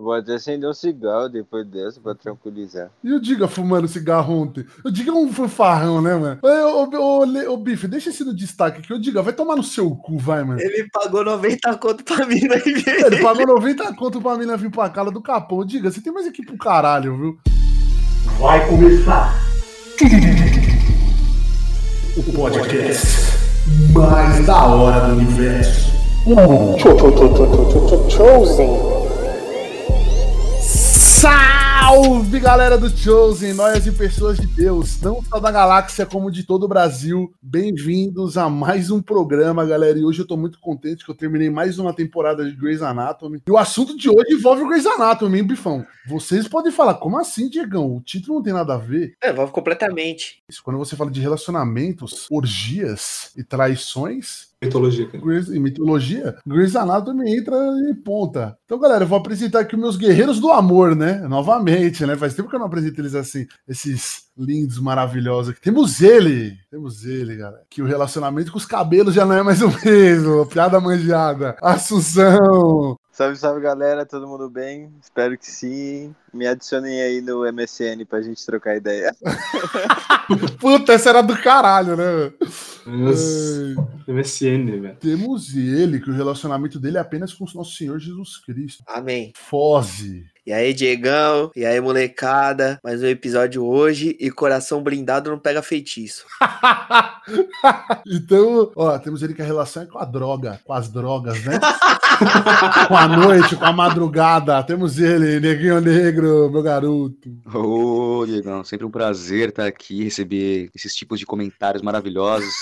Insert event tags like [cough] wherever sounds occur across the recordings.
Vou até acender um cigarro depois dessa pra tranquilizar. E o Diga fumando cigarro ontem? O Diga é um fanfarrão, né, mano? Ô, ô, ô, ô, Bife, deixa esse no destaque aqui. O Diga, vai tomar no seu cu, vai, mano. Ele pagou 90 conto pra mim, né? Ele pagou 90 conto pra mim vir pra casa do Capão. Diga, você tem mais aqui pro caralho, viu? Vai começar o podcast mais da hora do universo. Chosen. Salve galera do Chosen, nós e pessoas de Deus, não só da galáxia como de todo o Brasil. Bem-vindos a mais um programa, galera. E hoje eu tô muito contente que eu terminei mais uma temporada de Grey's Anatomy. E o assunto de hoje envolve o Grey's Anatomy, hein, Bifão? Vocês podem falar, como assim, Diegão? O título não tem nada a ver. É, envolve completamente. Isso, quando você fala de relacionamentos, orgias e traições, Mitologia. Grey's, em mitologia, Grey's Anatomy entra em ponta. Então, galera, eu vou apresentar aqui os meus guerreiros do amor, né? Novamente, né? Faz tempo que eu não apresento eles assim, esses lindos, maravilhosos aqui. Temos ele, temos ele, galera. Que o relacionamento com os cabelos já não é mais o mesmo. [laughs] Piada manjada. Assunção. Salve, salve galera, todo mundo bem? Espero que sim. Me adicionem aí no MSN pra gente trocar ideia. [laughs] Puta, essa era do caralho, né? Nossa, MSN, velho. Temos ele, que o relacionamento dele é apenas com o nosso Senhor Jesus Cristo. Amém. Foze. E aí, Diegão? E aí, molecada? Mais um episódio hoje e coração blindado não pega feitiço. [laughs] então, ó, temos ele que a relação é com a droga, com as drogas, né? [laughs] com a noite, com a madrugada. Temos ele, Neguinho Negro, meu garoto. Ô, Diegão, sempre um prazer estar aqui, receber esses tipos de comentários maravilhosos.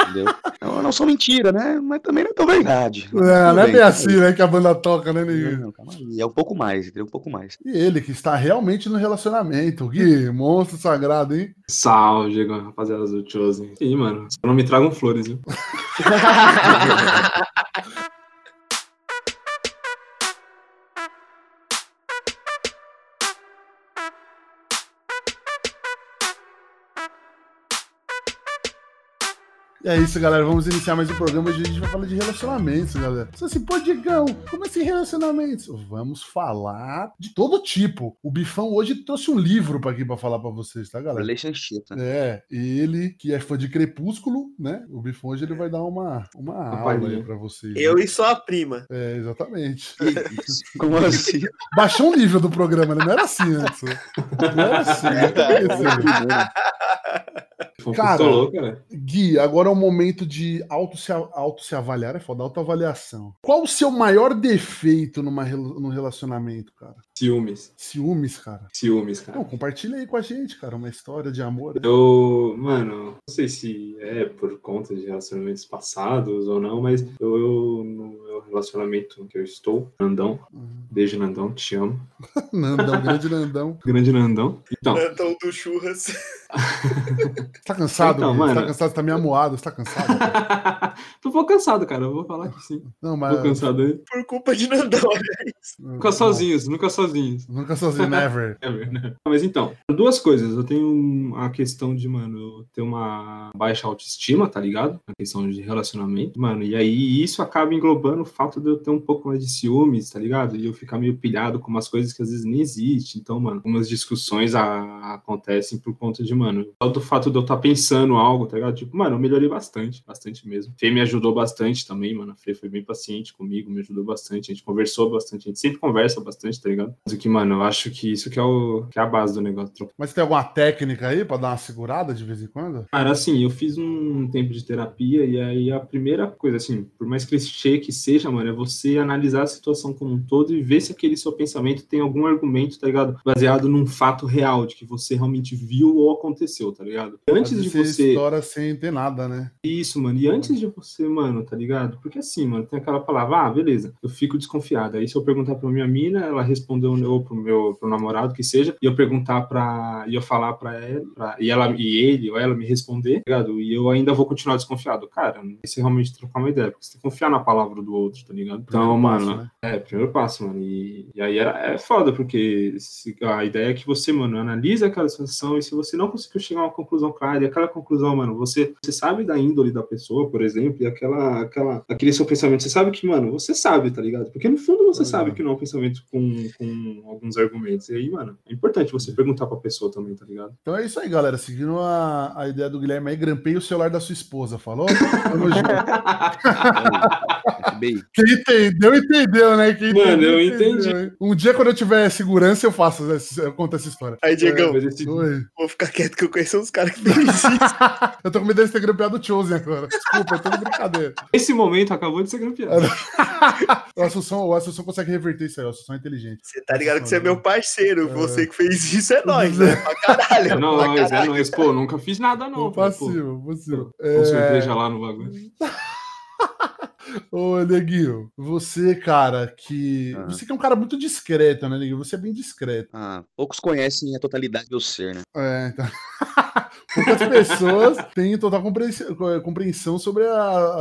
entendeu? [laughs] Não, não são mentira, né? Mas também não é tão verdade. Não, não é bem assim, né? Que a banda toca, né, Neguinho? Não, calma aí. É um pouco mais, entendeu? Um pouco mais. E ele, que está realmente no relacionamento. Gui, [laughs] monstro sagrado, hein? Salve, Diego, rapaziada do Chosen. E mano, só não me tragam flores, viu? [laughs] E é isso, galera. Vamos iniciar mais um programa. Hoje a gente vai falar de relacionamentos, galera. Você assim, pô, Digão, como assim relacionamentos? Vamos falar de todo tipo. O Bifão hoje trouxe um livro para aqui para falar para vocês, tá, galera? Relationship, né? É, ele que é fã de Crepúsculo, né? O Bifão hoje ele vai dar uma, uma aula aí pra vocês. Eu né? e sua prima. É, exatamente. [laughs] Como assim? Baixou um nível do programa, né? Não era assim antes. Não era assim. [laughs] Cara, louco, né? Gui, agora é o momento de auto se, auto se avaliar, é foda, autoavaliação. Qual o seu maior defeito numa, num relacionamento, cara? Ciúmes. Ciúmes, cara. Ciúmes, cara. Não, compartilha aí com a gente, cara, uma história de amor. Eu, mano, não sei se é por conta de relacionamentos passados ou não, mas eu, eu no meu relacionamento que eu estou, Nandão, beijo Nandão, te amo. [laughs] Nandão, grande Nandão. Grande Nandão. Então, Então, do churras. [laughs] Você tá cansado, Então, Gui? Você mano. tá cansado, você tá meio amuado, você tá cansado. [laughs] tô um pouco cansado, cara, eu vou falar que sim. Não, mas. Tô cansado aí. Por culpa de Nandão. Nunca sozinhos, nunca sozinhos. Nunca sozinho, never. [laughs] Verdade. Mas então, duas coisas. Eu tenho a questão de, mano, eu ter uma baixa autoestima, tá ligado? A questão de relacionamento, mano. E aí isso acaba englobando o fato de eu ter um pouco mais de ciúmes, tá ligado? E eu ficar meio pilhado com umas coisas que às vezes nem existem. Então, mano, algumas discussões a- acontecem por conta de, mano, só do fato de eu estar pensando algo, tá ligado? Tipo, mano, eu melhorei bastante, bastante mesmo. Fê me ajudou bastante também, mano. A Fê foi bem paciente comigo, me ajudou bastante. A gente conversou bastante, a gente sempre conversa bastante, tá ligado? Mas o que, mano, eu acho que isso que é, o, que é a base do negócio. Mas tem alguma técnica aí pra dar uma segurada de vez em quando? Cara, assim, eu fiz um tempo de terapia e aí a primeira coisa, assim, por mais clichê que seja, mano, é você analisar a situação como um todo e ver se aquele seu pensamento tem algum argumento, tá ligado? Baseado num fato real, de que você realmente viu ou aconteceu, tá ligado? Antes Às de você. história sem ter nada, né? Isso, mano. E antes de você, mano, tá ligado? Porque assim, mano, tem aquela palavra, ah, beleza, eu fico desconfiado. Aí se eu perguntar pra minha mina, ela respondeu ou pro meu pro namorado, que seja, e eu perguntar pra. e eu falar pra ela, pra- e ela e ele ou ela me responder, tá ligado? E eu ainda vou continuar desconfiado. Cara, sei se realmente trocar uma ideia, porque você tem que confiar na palavra do outro, tá ligado? Então, Primeiro mano, passo, né? é, primeiro passo, mano. E, e aí era, é foda, porque se- a ideia é que você, mano, analisa aquela situação e se você não conseguiu chegar a uma conclusão clara, e aquela conclusão, mano, você, você sabe da índole da pessoa, por exemplo, e, a- aquela, aquela, aquele seu pensamento. Você sabe que, mano, você sabe, tá ligado? Porque no fundo você Uhum. sabe que não é um pensamento com, com alguns argumentos. E aí, mano, é importante você perguntar pra pessoa também, tá ligado? Então é isso aí, galera. Seguindo a, a ideia do Guilherme aí, grampei o celular da sua esposa, falou? [laughs] FBI. Quem entendeu, entendeu, né? Quem Mano, entendeu, eu entendeu, entendi. hein? Um dia, quando eu tiver segurança, eu faço, essa- eu conto essa história. Aí, Diegão, Oi. vou ficar quieto que eu conheço uns caras que fez isso. [laughs] Eu tô com medo de ter grampeado o Chosen agora. Desculpa, é tudo brincadeira. Esse momento acabou de ser grampeado. [laughs] O Assunção, o Assunção consegue reverter isso aí, o Assunção é inteligente. Você tá ligado que você é meu parceiro. Você que fez isso é nóis, né? Pra caralho. É nóis, é nóis. Pô, nunca fiz nada não. Passivo, passivo. Com É... cerveja lá no bagulho. [laughs] Ô, Neguinho, você, cara, que. Ah. Você que é um cara muito discreto, né, Neguinho? Você é bem discreto. Ah, poucos conhecem a totalidade do ser, né? É, então. [laughs] Poucas pessoas têm total compreensão, sobre a-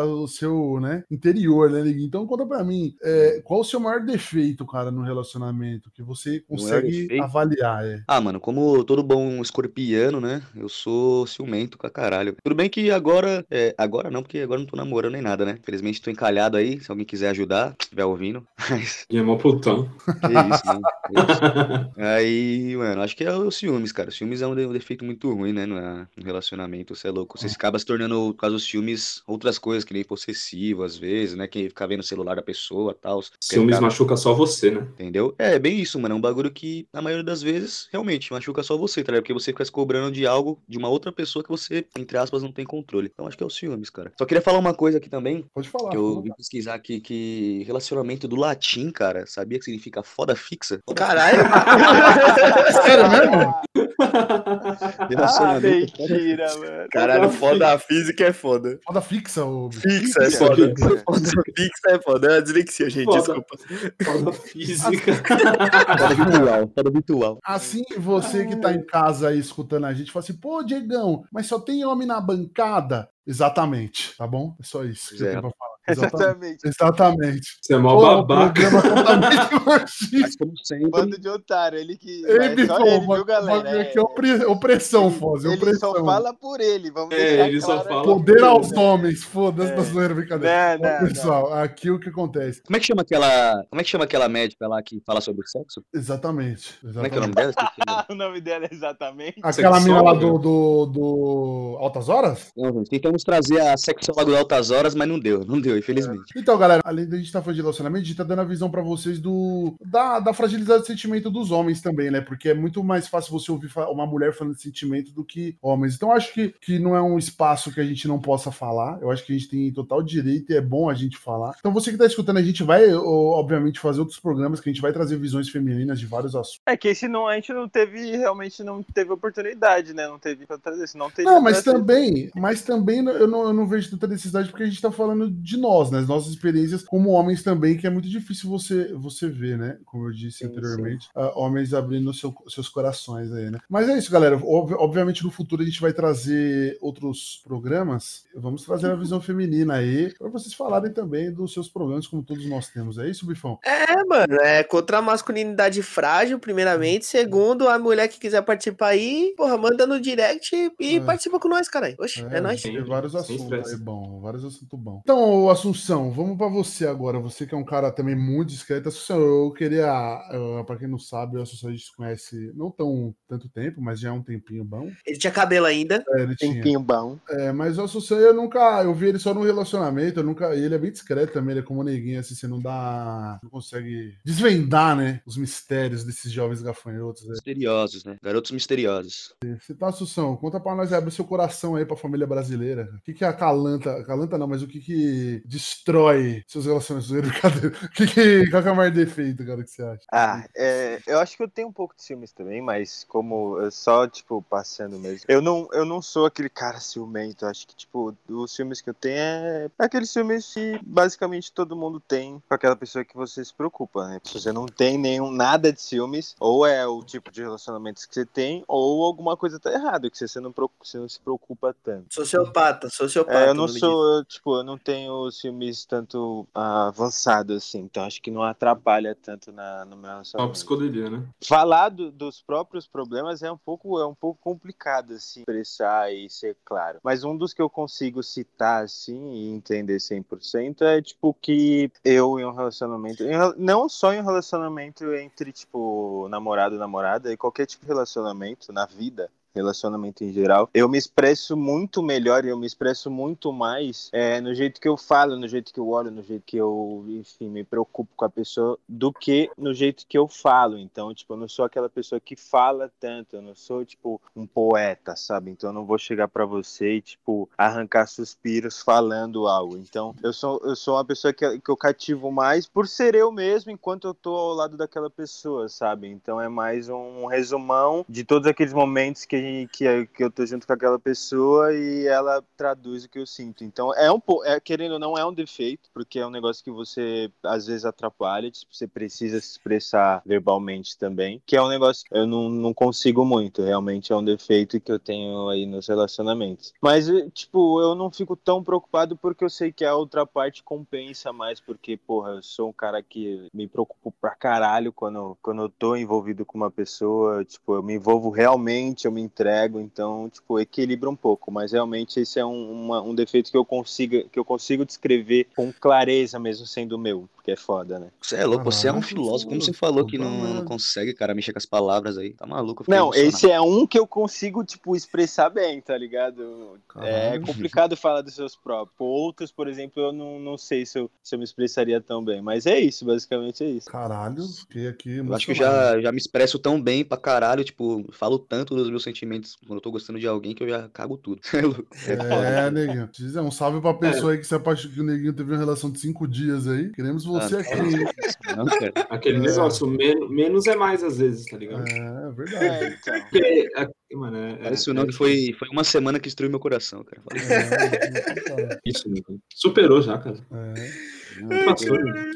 a- o seu né, interior, né, Neguinho? Então conta pra mim, é, qual o seu maior defeito, cara, no relacionamento que você consegue avaliar? É. Ah, mano, como todo bom escorpiano, né? Eu sou ciumento pra caralho. Tudo bem que agora. é, agora não, porque agora não tô namorando nem nada, né? Infelizmente tô encalhado aí. Se alguém quiser ajudar, estiver ouvindo. [laughs] Mas. E é mó putão. Que isso, né? Que isso. [laughs] Aí, mano, acho que é o ciúmes, cara. O ciúmes é um, de- um defeito muito ruim, né? No, no relacionamento, você é louco. Você acaba se tornando, por causa dos ciúmes, outras coisas, que nem possessivo, às vezes, né? Que fica vendo o celular da pessoa e tal. Ciúmes machuca só você, né? Entendeu? É, bem isso, mano. É um bagulho que, na maioria das vezes, realmente machuca só você, tá ligado? Porque você fica se cobrando de algo de uma outra pessoa que você, entre aspas, não tem controle. Então acho que é o ciúmes, cara. Só queria falar uma coisa aqui também, Pode falar. que eu vim pesquisar aqui, que relacionamento do latim, cara, sabia que significa foda fixa? Caralho. [laughs] Sério mesmo? Ah, Relacionamento foda mentira, mano. Caralho, foda a física é foda. Foda fixa, ô. Fixa é foda. fixa. Foda fixa é foda. É dislexia, gente. Foda. Desculpa. Foda física. foda virtual, foda virtual. Assim, você que tá em casa aí escutando a gente, fala assim, pô, Diegão, mas só tem homem na bancada? Exatamente, tá bom? É só isso que eu É. tenho pra falar. [laughs] Exatamente. Exatamente. Exatamente. Você é mó Pô, babaca. [laughs] como sempre, Bando de otário, ele que. Ei, é só Bifão, ele, viu, galera? aqui é opre- opressão, Ele- Foz, Ele opressão. só fala por ele, vamos É, ele só claro fala. Poder aos né? homens, foda-se É. da zoeira, brincadeira. Não, não, pessoal, aqui o que acontece. como é que chama aquela, como é que chama aquela médica lá que fala sobre sexo? Exatamente. Como é que é o nome exatamente. dela? [laughs] O nome. dela é exatamente. Aquela mina lá do, do, do Altas Horas? Não, gente, tentamos trazer a sexóloga do Altas Horas, mas não deu, não deu, infelizmente. Então, galera, além da gente estar falando de relacionamento, a gente tá dando a visão pra vocês do da, da fragilidade do sentimento dos homens também, né? Porque é muito mais fácil você ouvir uma mulher falando de sentimento do que homens. Então, eu acho que, que não é um espaço que a gente não possa falar. Eu acho que a gente tem total direito e é bom a gente falar. Então, você que tá escutando, a gente vai, obviamente, fazer outros programas que a gente vai trazer visões femininas de vários assuntos. É que esse não, a gente não teve, realmente não teve oportunidade, né? Não teve pra trazer, senão teria. Não, mas também, mas também eu não, eu não vejo tanta necessidade porque a gente tá falando de nós, né? As nossas experiências como homens também, que é muito difícil você, você ver, né? Como eu disse Sim, anteriormente, ah, homens abrindo seu- seus corações aí, né? Mas é isso, galera. Ob- obviamente, no futuro a gente vai trazer outros programas. Vamos trazer a [laughs] visão feminina aí, pra vocês falarem também dos seus problemas, como todos nós temos. É isso, Bifão? É, mano, é contra a masculinidade frágil, primeiramente. Segundo, a mulher que quiser participar aí, porra, manda no direct e É. participa com nós, caralho. Oxe, é, nóis. Tem vários assuntos aí bom, vários assuntos bons. Então, Assunção, vamos pra você agora. Você que é um cara também muito discreto. Assunção, eu queria, uh, pra quem não sabe, o Assunção a gente se conhece não tão tanto tempo, mas já é um tempinho bom. Ele tinha cabelo ainda. É, ele tinha. Tempinho bom. É, mas o Assunção eu nunca, eu vi ele só no relacionamento, eu nunca, e ele é bem discreto também, ele é como um neguinho, assim, você não dá, não consegue desvendar, né, os mistérios desses jovens gafanhotos. né? Misteriosos, né? Garotos misteriosos. Você tá, Assunção, conta pra nós, abre seu coração aí pra família brasileira. O que que acalanta, acalanta não, mas o que que destrói seus relacionamentos? [laughs] Brincadeira. O que que, qual que é o maior defeito, cara, que você acha? Ah, é, eu acho que eu tenho um pouco de ciúmes também, mas como eu só, tipo, passando mesmo. Eu não, eu não sou aquele cara ciumento. eu Acho que, tipo, os ciúmes que eu tenho é aqueles ciúmes que basicamente todo mundo tem com aquela pessoa que você se preocupa, né? Se você não tem nenhum nada de ciúmes, ou é o tipo de relacionamentos que você tem, ou alguma coisa tá errada, que você não, preocupa, você não se preocupa tanto. Sociopata, sociopata. É, eu não sou, eu, tipo, eu não tenho os filmes tanto ah, avançados, assim. Então acho que não atrapalha tanto na, no meu Só relacionamento. psicodelia, né? Falar do- dos próprios problemas é um pouco é um pouco complicado assim expressar e ser claro. Mas um dos que eu consigo citar assim e entender 100% é tipo que eu em um relacionamento, em não só em um relacionamento entre tipo namorado e namorada, e qualquer tipo de relacionamento na vida, relacionamento em geral, eu me expresso muito melhor e eu me expresso muito mais é, no jeito que eu falo, no jeito que eu olho, no jeito que eu, enfim, me preocupo com a pessoa, do que no jeito que eu falo. Então, tipo, eu não sou aquela pessoa que fala tanto, eu não sou, tipo, um poeta, sabe? Então, eu não vou chegar pra você e, tipo, arrancar suspiros falando algo. Então, eu sou, eu sou uma pessoa que, que eu cativo mais por ser eu mesmo enquanto eu tô ao lado daquela pessoa, sabe? Então, é mais um resumão de todos aqueles momentos que, que, que eu tô junto com aquela pessoa e ela traduz o que eu sinto. Então, é um pouco, é, querendo ou não, é um defeito, porque é um negócio que você às vezes atrapalha, tipo, você precisa se expressar verbalmente também, que é um negócio que eu não, não consigo muito, realmente é um defeito que eu tenho aí nos relacionamentos. Mas, eh, tipo, eu não fico tão preocupado porque eu sei que a outra parte compensa mais, porque, porra, eu sou um cara que me preocupo pra caralho quando, quando eu tô envolvido com uma pessoa, tipo, eu me envolvo realmente, eu me entrego, então, tipo, equilibra um pouco, mas realmente esse é um, uma- um defeito que eu consiga, que eu consigo descrever com clareza mesmo sendo meu, porque é foda, né? Você é louco, você é um filósofo. Como você falou que não, não consegue, cara, mexer com as palavras aí? Tá maluco? Não, emocionado. esse é um que eu consigo, tipo, expressar bem, tá ligado? É Caralho. complicado falar dos seus próprios. Outros, por exemplo, eu não, não sei se eu, se eu me expressaria tão bem, mas é isso, basicamente é isso. Caralho, fiquei aqui. Eu acho que já, já me expresso tão bem pra caralho, tipo, falo tanto dos meus sentimentos quando eu tô gostando de alguém que eu já cago tudo. [laughs] É louco. É, neguinho. Diz, é, Um salve pra pessoa aí que se apaixonou que o neguinho teve uma relação de cinco dias aí. Queremos você Ah, aqui. Não. [laughs] Aquele É. negócio, men- menos é mais às vezes, tá ligado? É, verdade. É, então. [laughs] Porque, é- mano, é, é, Parece é foi, foi uma semana que destruiu meu coração, cara. É, Isso, né? Superou já, cara. é. Passou, né?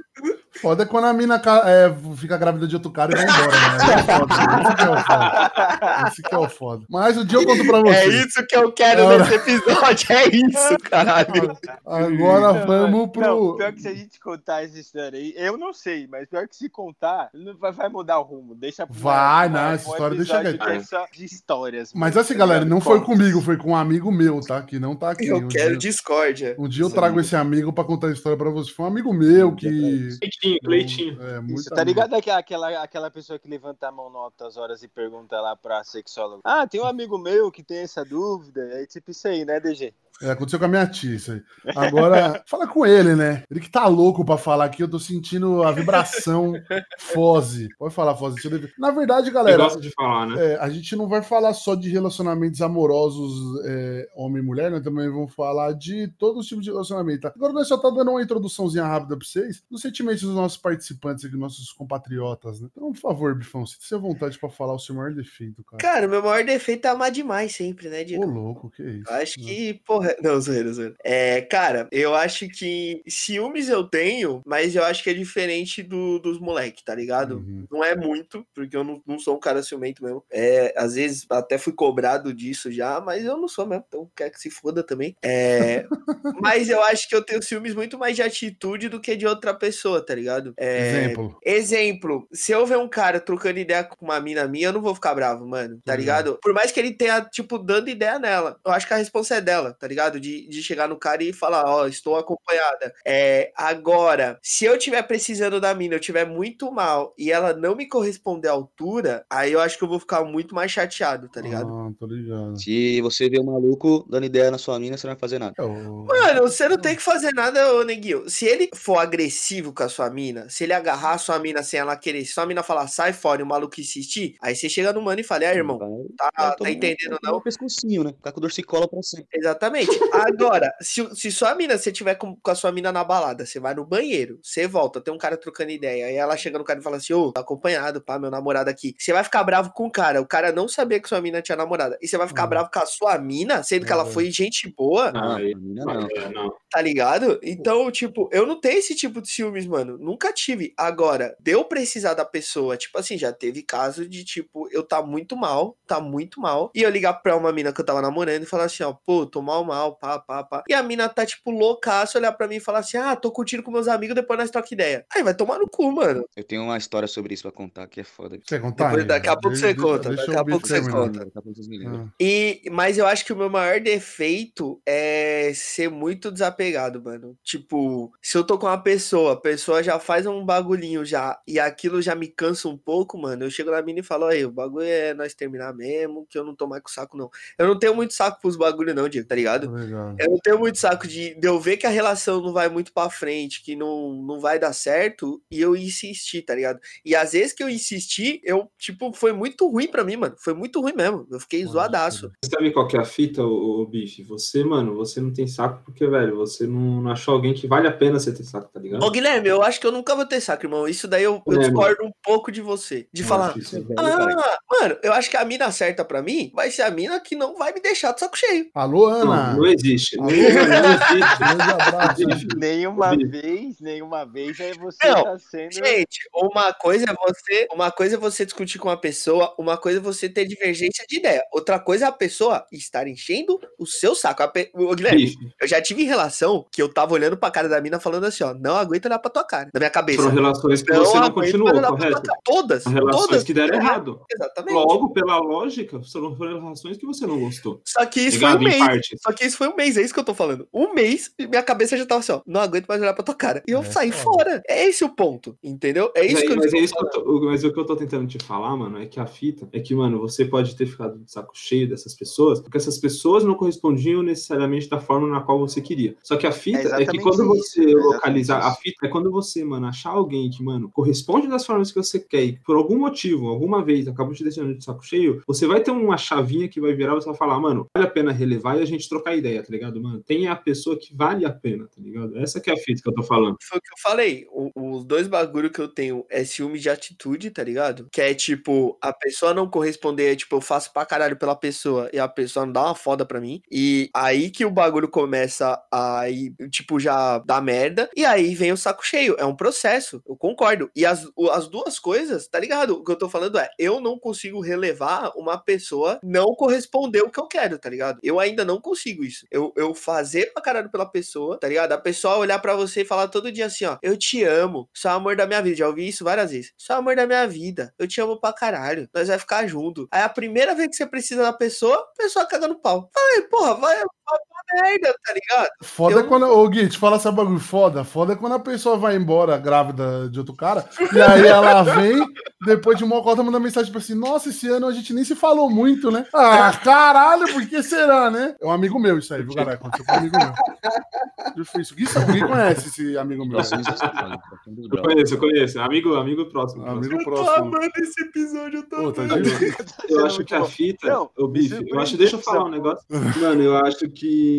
Foda é quando a mina é, fica grávida de outro cara e vai embora, né? É. Esse que é o foda. Esse que é o foda. Mas o dia eu conto pra você. É isso que eu quero Ora. nesse episódio, é isso, caralho. Agora Não, vamos pro. Não, pior que se a gente contar essa história aí, eu não sei, mas pior que se contar, vai, vai mudar o rumo. Deixa pra- Vai, não, pra- essa história deixa quieto. que é só de histórias. Mas assim, tá galera, ligado? não foi comigo, foi com um amigo meu, tá? Que não tá aqui. Eu um quero dia, discórdia. um dia eu trago esse amigo pra contar a história pra você. Foi um amigo meu que. Cleitinho, Cleitinho. É, muito Isso, tá ligado aquela, aquela, aquela pessoa que levanta a mão em altas horas e pergunta lá pra sexóloga: Ah, tem um amigo meu que tem essa dúvida. É tipo isso aí, né, DG? É, aconteceu com a minha tia isso aí. Agora, [laughs] fala com ele, né? Ele que tá louco pra falar aqui, eu tô sentindo a vibração [laughs] Foze. Pode falar, ver. Na verdade, galera, gosta de falar, né? é, a gente não vai falar só de relacionamentos amorosos é, homem e mulher, nós também vamos falar de todos os tipos de relacionamento. Tá? Agora nós só tá dando uma introduçãozinha rápida pra vocês dos sentimentos dos nossos participantes aqui, nossos compatriotas, né? Então, por favor, Bifão, sinta-se à vontade pra falar o seu maior defeito, cara. Cara, o meu maior defeito é amar demais sempre, né, Ô, Diego? louco, que isso? Eu acho que, porra. [laughs] Não, zoeira, zoeira. É, cara, eu acho que ciúmes eu tenho, mas eu acho que é diferente do, dos moleques, tá ligado? Uhum. Não é muito, porque eu não, não sou um cara ciumento mesmo. É, às vezes até fui cobrado disso já, mas eu não sou mesmo, então quer que se foda também. É, [laughs] mas eu acho que eu tenho ciúmes muito mais de atitude do que de outra pessoa, tá ligado? É, Exemplo. Exemplo, se eu ver um cara trocando ideia com uma mina minha, eu não vou ficar bravo, mano, tá Uhum. ligado? Por mais que ele tenha, tipo, dando ideia nela, eu acho que a resposta é dela, tá ligado? De, de chegar no cara e falar, ó, estou acompanhada. É, agora, se eu tiver precisando da mina, eu tiver muito mal e ela não me corresponder à altura, aí eu acho que eu vou ficar muito mais chateado, tá ligado? Ah, tô ligado. Se você vê um maluco dando ideia na sua mina, você não vai fazer nada. O- Mano, você não tem que fazer nada, ô Neguinho. Se ele for agressivo com a sua mina, se ele agarrar a sua mina sem ela querer, se sua mina falar sai fora e o maluco insistir, aí você chega no mano e fala, é, irmão, tá, tá entendendo não? um pescocinho, né? Ficar com dorcicola pra sempre. Exatamente. Agora, se, se sua mina, você tiver com, com a sua mina na balada, você vai no banheiro, você volta, tem um cara trocando ideia, aí ela chega no cara e fala assim, ô, tô acompanhado, pá, meu namorado aqui. Você vai ficar bravo com o cara, o cara não sabia que sua mina tinha namorada. E você vai ficar Uhum. bravo com a sua mina, sendo que ela Uhum. foi gente boa, Não, aí- a mina não. é, não. tá ligado? Então, tipo, eu não tenho esse tipo de ciúmes, mano. nunca tive. Agora, deu precisar da pessoa, tipo assim, já teve caso de, tipo, eu tá muito mal, tá muito mal, e eu ligar pra uma mina que eu tava namorando e falar assim, ó, pô, tô mal, mal, pá, pá, pá. E a mina tá, tipo, loucaça, olhar pra mim e falar assim, ah, tô curtindo com meus amigos, depois nós troca ideia. Aí vai tomar no cu, mano. Eu tenho uma história sobre isso pra contar que é foda. Você contar? Depois, daqui a pouco Deixa- você deixa- conta, deixa daqui o a pouco você conta. Daqui a pouco vocês me lembram. Ah. E, mas eu acho que o meu maior defeito é ser muito desapegado, mano. Tipo, se eu tô com uma pessoa, a pessoa já faz um bagulhinho já, e aquilo já me cansa um pouco, mano. Eu chego na mina e falo, aí, o bagulho é nós terminar mesmo, que eu não tô mais com saco, não. Eu não tenho muito saco pros bagulho, não, Diego, tá ligado? Legal. Eu não tenho muito saco de, de eu ver que a relação não vai muito pra frente, que não, não vai dar certo, e eu insistir, tá ligado? E às vezes que eu insisti, eu, tipo, foi muito ruim pra mim, mano. Foi muito ruim mesmo. Eu fiquei Pode zoadaço. Você sabe qual que é a fita, ô, ô bicho? Você, mano, você não tem saco porque, velho, você não, não achou alguém que vale a pena você ter saco, tá ligado? Ô, Guilherme, eu acho que eu nunca vou ter saco, irmão. Isso daí eu, eu É, discordo um pouco de você. De Eu falar, isso- ah, mano, eu acho que a mina certa pra mim vai ser a mina que não vai me deixar de saco cheio. Alô, Ana? Não, não existe. Não, existe. Nenhuma vez, nenhuma vez aí você Não, tá sendo. Gente, uma coisa é você, uma coisa é você discutir com uma pessoa, uma coisa é você ter divergência de ideia. Outra coisa é a pessoa estar enchendo o seu saco. A pe... Ô, Guilherme, eu já tive relação que eu tava olhando pra cara da mina falando assim, ó, não aguento olhar pra tua cara, na minha cabeça. foram relações que Não você não continuou, correto? Todas, São relações todas que deram errado. Exatamente. Logo, pela lógica, foram foram relações que você não gostou. Só que isso foi Ligado um em mês. parte. Só que isso foi um mês, é isso que eu tô falando. Um mês, e minha cabeça já tava assim, ó, não aguento mais olhar pra tua cara. E eu É, saí fora. É esse o ponto, entendeu? É isso Mas, que eu mas é isso que eu tô- mas o que eu tô tentando te falar, mano, é que a fita é que, mano, você pode ter ficado de saco cheio dessas pessoas, porque essas pessoas não correspondiam necessariamente da forma na qual você queria. Só que a fita É é, que quando isso, você é localizar a isso. fita, é quando você, mano, achar alguém que, mano, corresponde das formas que você quer e por algum motivo, alguma vez, acabou te deixando de saco cheio, você vai ter uma chavinha que vai virar e você vai falar, mano, vale a pena relevar e a gente trocar ideia, tá ligado, mano? Tem a pessoa que vale a pena, tá ligado? Essa que é a fita que eu tô falando. Foi o que eu falei. Os dois bagulho que eu tenho é ciúme de atitude, tá ligado? Que é tipo, a pessoa não corresponder, é, tipo, eu faço pra caralho pela pessoa e a pessoa não dá uma foda pra mim. E aí que o bagulho começa a ir, tipo, já dar merda. E aí vem o saco cheio. É um processo, eu concordo. E as, as duas coisas, tá ligado? O que eu tô falando é, eu não consigo relevar uma pessoa não corresponder o que eu quero, tá ligado? Eu ainda não consigo isso. Eu, eu fazer pra caralho pela pessoa, tá ligado? A pessoa olhar pra você e falar todo dia assim, ó, eu te amo, sou o amor da minha vida. Já ouvi isso várias vezes. Sou o amor da minha vida. Eu te amo pra caralho. Nós vai ficar junto. Aí a primeira vez que você precisa da pessoa, a pessoa caga no pau. Falei, porra, vai, vai merda, tá ligado? Foda é Eu- quando. Ô, Gui, te fala esse bagulho foda. Foda é quando a pessoa vai embora grávida de outro cara. E aí ela vem, depois de uma cota, manda mensagem pra assim: Nossa, esse ano a gente nem se falou muito, né? Ah, caralho, por que será, né? É um amigo meu isso aí, viu, galera? Aconteceu com um amigo meu. Difícil. Gui, sabe- Gui conhece esse amigo meu. É Eu conheço, eu conheço. Amigo, amigo próximo. Amigo Eu tô próximo. amando esse episódio, eu tô Pô, tá. Eu acho que a fita, Não, o bife, eu acho, deixa eu falar um negócio. Mano, eu acho que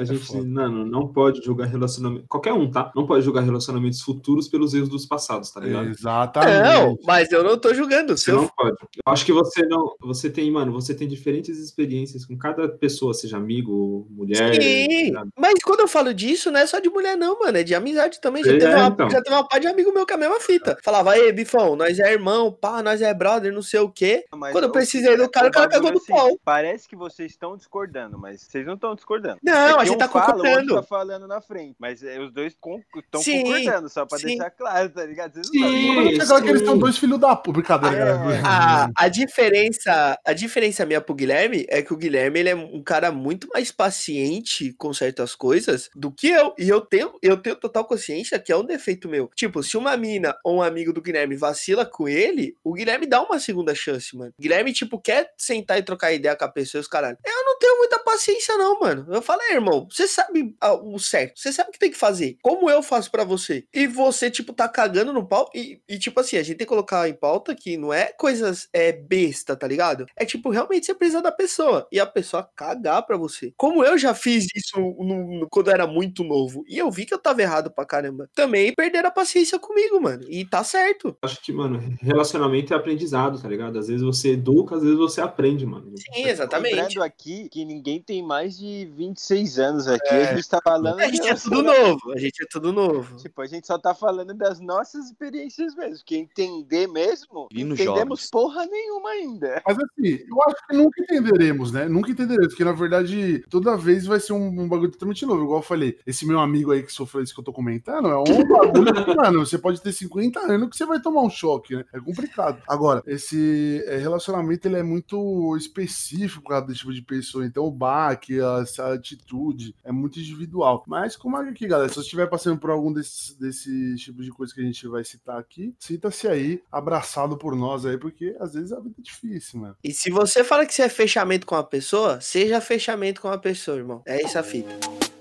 a gente, foda. mano, não pode julgar relacionamento, qualquer um, tá? Não pode julgar relacionamentos futuros pelos erros dos passados, tá ligado? Exatamente. Não, mas eu não tô julgando. Você não pode. Eu acho que você não, você tem, mano, você tem diferentes experiências com cada pessoa, seja amigo, mulher, Sim, tá mas quando eu falo disso, não é só de mulher, não, mano. É de amizade também. Já, É, teve, uma, então. já teve uma parte de amigo meu com a mesma fita. Falava, ei, Bifão, nós é irmão, pá, nós é brother, não sei o quê. Mas Quando eu precisei do cara, o cara bagulho cagou no assim, pau. Parece que vocês estão discordando, mas vocês não estão discordando. Não, É a gente um tá fala, o outro concordando. tá falando na frente. Mas é, os dois estão Sim, concordando, só pra sim. deixar claro, tá ligado? Vocês Sim. não chegar que eles são dois filhos da puta. Brincadeira, É. galera. A, a diferença, a diferença minha pro Guilherme é que o Guilherme ele é um cara muito mais paciente com certas coisas do que eu. E eu tenho, eu tenho total consciência que é um defeito meu. Tipo, se uma mina ou um amigo do Guilherme vacila com ele, o Guilherme dá uma segunda chance, mano. O Guilherme, tipo, quer sentar e trocar ideia com a pessoa e os caralho. Eu não tenho muita paciência, não, mano. Eu falo, "É, irmão, você sabe ah, o certo. Você sabe o que tem que fazer. Como eu faço pra você? E você, tipo, tá cagando no pau. E, e, tipo assim, a gente tem que colocar em pauta que não é coisas é, besta, tá ligado? É tipo, realmente você precisa da pessoa. E a pessoa cagar pra você. Como eu já fiz isso no- no- quando eu era muito novo. E eu vi que eu tava errado pra caramba. Também perderam a paciência comigo, mano. E tá certo. Acho que, mano, relacionamento é aprendizado, tá ligado? Às vezes você educa, às vezes você aprende, mano. Sim, exatamente. Lembrando aqui que ninguém tem mais de 26 anos aqui. A gente tá falando. A gente é tudo novo. A gente é tudo novo. Tipo, a gente só tá falando das nossas experiências mesmo. Que entender mesmo, E entendemos jogos. porra nenhuma ainda. Mas assim, eu acho que nunca entenderemos, né? Nunca entenderemos, porque na verdade toda vez vai ser um, um bagulho totalmente novo. Igual eu falei, esse meu amigo aí que sofreu isso que eu tô comentando é um bagulho que, [laughs] mano, você pode ter 50 anos que você vai tomar um choque, né? É complicado. Agora, esse é, relacionamento ele é muito específico para cada tipo de pessoa. Então o baque, essa atitude é muito individual. Mas como é que galera, se você estiver passando por algum desses, desses tipos de coisa que a gente vai citar aqui, sinta-se aí abraçado por nós aí, porque às vezes a vida é difícil, mano. E se você fala que você é fechamento com a pessoa, seja fechamento com a pessoa, irmão. É essa a fita.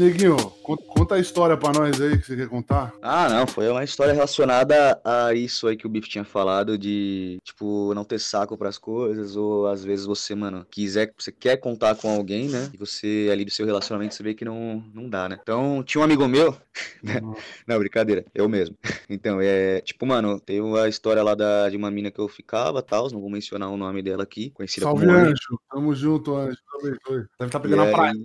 Ô, Dieguinho, conta, a história pra nós aí que você quer contar. Ah, não, foi uma história relacionada a isso aí que o Biff tinha falado de, tipo, não ter saco pras coisas, ou às vezes você, mano, quiser, você quer contar com alguém, né? E você ali do seu relacionamento você vê que não, não dá, né? Então, tinha um amigo meu, [laughs] né? Não, brincadeira, eu mesmo. [laughs] Então, é, tipo, mano, tem uma história lá da, de uma mina que eu ficava, tal, não vou mencionar o nome dela aqui, conhecida Salve, como Anjo. Anjo. Tamo junto, Anjo. Também foi. Deve estar E pegando a praia. aí-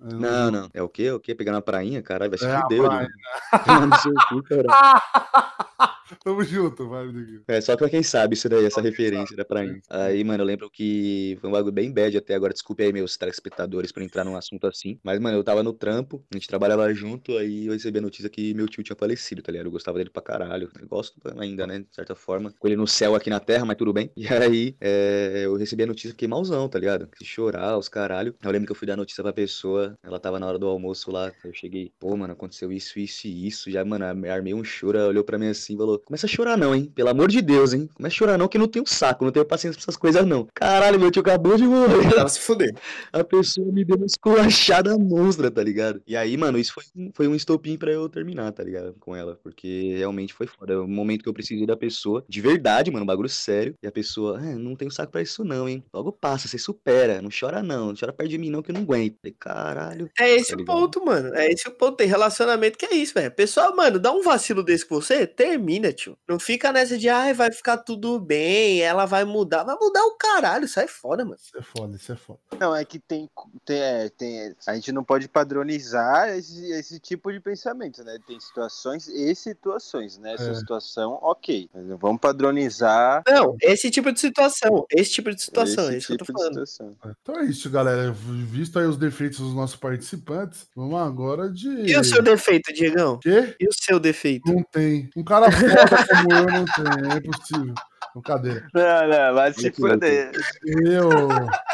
Não, não, é o quê? O quê? Pegar na prainha? Caralho, vai se É fuder, [laughs] no seu cu, cara. [laughs] Tamo junto, vai. É, só pra quem sabe isso daí, essa referência da prainha. Aí, mano, eu lembro que foi um bagulho bem bad até agora. Desculpe aí, meus telespectadores, por entrar num assunto assim. Mas, mano, eu tava no trampo, a gente trabalhava junto, aí eu recebi a notícia que meu tio tinha falecido, tá ligado? Eu gostava dele pra caralho. Eu gosto ainda, né, de certa forma. Com ele no céu aqui na terra, mas tudo bem. E aí, é, eu recebi a notícia, fiquei malzão, tá ligado? Que chorar, os caralho. Eu lembro que eu fui dar notícia pra pessoa, ela tava na hora do almoço lá. Eu cheguei, pô, mano, aconteceu isso, isso e isso. Já, mano, armei um choro, ela olhou pra mim assim e falou: Começa a chorar não, hein? Pelo amor de Deus, hein? Começa a chorar não, que eu não tenho saco, não tenho paciência pra essas coisas não. Caralho, meu tio acabou de morrer. Tava se fuder. A pessoa me deu uma esculachada monstra, tá ligado? E aí, mano, isso foi, um- foi um estopim pra eu terminar, tá ligado? Com ela. Porque realmente foi foda. O momento que eu precisei da pessoa, de verdade, mano, um bagulho sério. E a pessoa, ah, não tenho saco pra isso não, hein? Logo passa, você supera. Não chora não. Não chora perto de mim não, que eu não aguento. Falei, caralho. É esse Tá o ponto, mano. É esse o ponto. Tem relacionamento que é isso, velho. Pessoal, mano, dá um vacilo desse com você, termina, tio. Não fica nessa de, ai, vai ficar tudo bem, ela vai mudar. Vai mudar o caralho, sai fora, mano. Isso é foda, isso é foda. Não, é que tem, tem, é, tem- a gente não pode padronizar esse, esse tipo de pensamento, né? Tem situações e situações, né? Essa É. situação, ok. Mas não vamos padronizar Não, esse tipo de situação. Esse tipo de situação, esse é isso que eu tipo tô de falando. situação. Então é isso, galera. Visto aí os defeitos dos nossos participantes, vamos agora de. E o seu defeito, Diegão? Quê? E o seu defeito? Não tem. Um cara [laughs] foda como eu não tem. É impossível. Brincadeira. Não, não, vai se foder. Eu.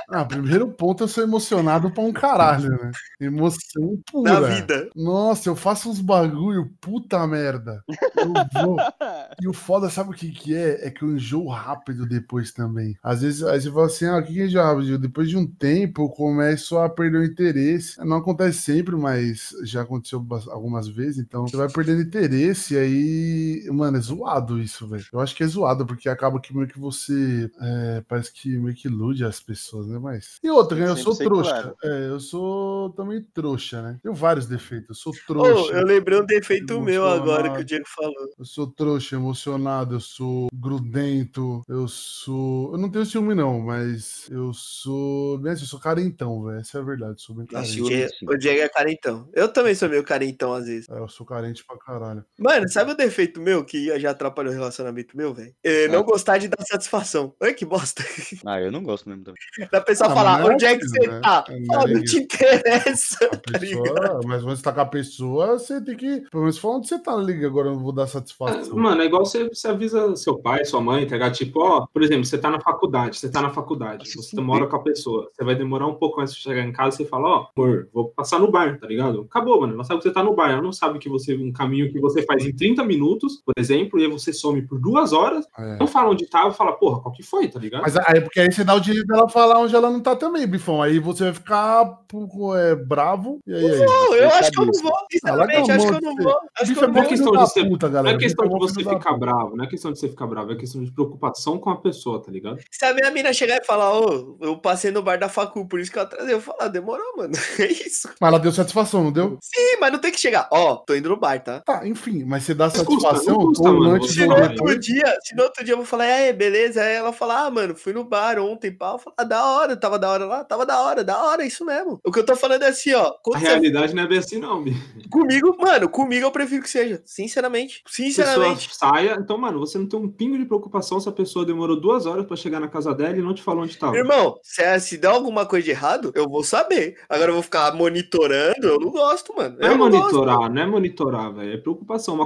Ah, primeiro ponto, eu sou emocionado pra um caralho, né? Emoção Na pura. vida. Nossa, eu faço uns bagulho, puta merda. Eu vou. [laughs] E o foda, sabe o que que é? É que eu enjoo rápido depois também. Às vezes, aí você fala assim, ah, o que que é rápido? Depois de um tempo, eu começo a perder o interesse. Não acontece sempre, mas já aconteceu algumas vezes, então você vai perdendo interesse e aí, mano, é zoado isso, velho. Eu acho que é zoado, porque acaba que meio que você, é, parece que meio que ilude as pessoas, né? Mas... E outra, né? eu Sempre sou trouxa. claro. É, eu sou também trouxa, né? Tenho vários defeitos. Eu sou trouxa. eu lembrei um defeito meu agora que o Diego falou. Eu sou trouxa, emocionado, eu sou grudento, eu sou. Eu não tenho ciúme, não, mas eu sou. Bem, assim, eu sou carentão, velho. Essa é a verdade, eu sou bem carente. eu- Diego- o Diego é carentão. Eu também sou meio carentão às vezes. É, eu sou carente pra caralho. Mano, sabe o defeito meu que já atrapalhou o relacionamento meu, velho? É não Ah. gostar de dar satisfação. Olha que bosta. Ah, eu não gosto mesmo também. [laughs] Da pessoa Ah, falar, não é onde é que assim, você né? tá? É, Fala, né? não te interessa. Tá pessoa, mas quando você tá com a pessoa, você tem que. Pelo menos falar onde você tá, liga. Agora eu não vou dar satisfação. Mano, é igual você, você avisa seu pai, sua mãe, tá ligado? Tipo, ó, por exemplo, você tá na faculdade, você tá na faculdade, você mora com a pessoa, você vai demorar um pouco antes de chegar em casa, você fala, ó, amor, vou passar no bar, tá ligado? Acabou, mano. Ela sabe que você tá no bar, ela não sabe que você, um caminho que você faz em 30 minutos, por exemplo, e aí você some por duas horas, É. não fala onde tá, fala, porra, qual que foi, tá ligado? Mas aí, porque aí você dá o direito dela falar onde hoje ela não tá também, Bifão. Aí você vai ficar é, bravo. E aí, aí? Pô, eu acho que eu não vou. Sinceramente, Ela acho que eu não de vou. Acho que eu é não Não é vou. questão de ser- puta, Não galera. é questão de você ficar bravo, não é questão de você ficar bravo, é questão de preocupação com a pessoa, tá ligado? Se a minha mina chegar e falar, ô, eu passei no bar da facu, por isso que eu atrasei, eu vou falar, demorou, mano. [laughs] É isso. Mas ela deu satisfação, não deu? Sim, mas não tem que chegar. Ó, tô indo no bar, tá? Tá, enfim, mas você dá Mas satisfação não custa, mano, Se no outro dia, se no outro dia eu vou falar, é, beleza, aí ela fala, ah, mano, fui no bar ontem, pá. Eu falo, ah, da hora, tava da hora lá, tava da hora, da hora, é isso mesmo. O que eu tô falando é assim, ó, A você- realidade não é bem assim, não, bicho. comigo, mano, comigo eu prefiro que seja, sinceramente, A pessoa sinceramente. saia. Então, mano, você não tem um pingo de preocupação se a pessoa demorou duas horas pra chegar na casa dela e não te falou onde tava. Irmão, se, é- se der alguma coisa de errado, eu vou saber. Agora eu vou ficar monitorando, eu não gosto, mano. Não é Eu não gosto. monitorar, não é monitorar, velho. É preocupação.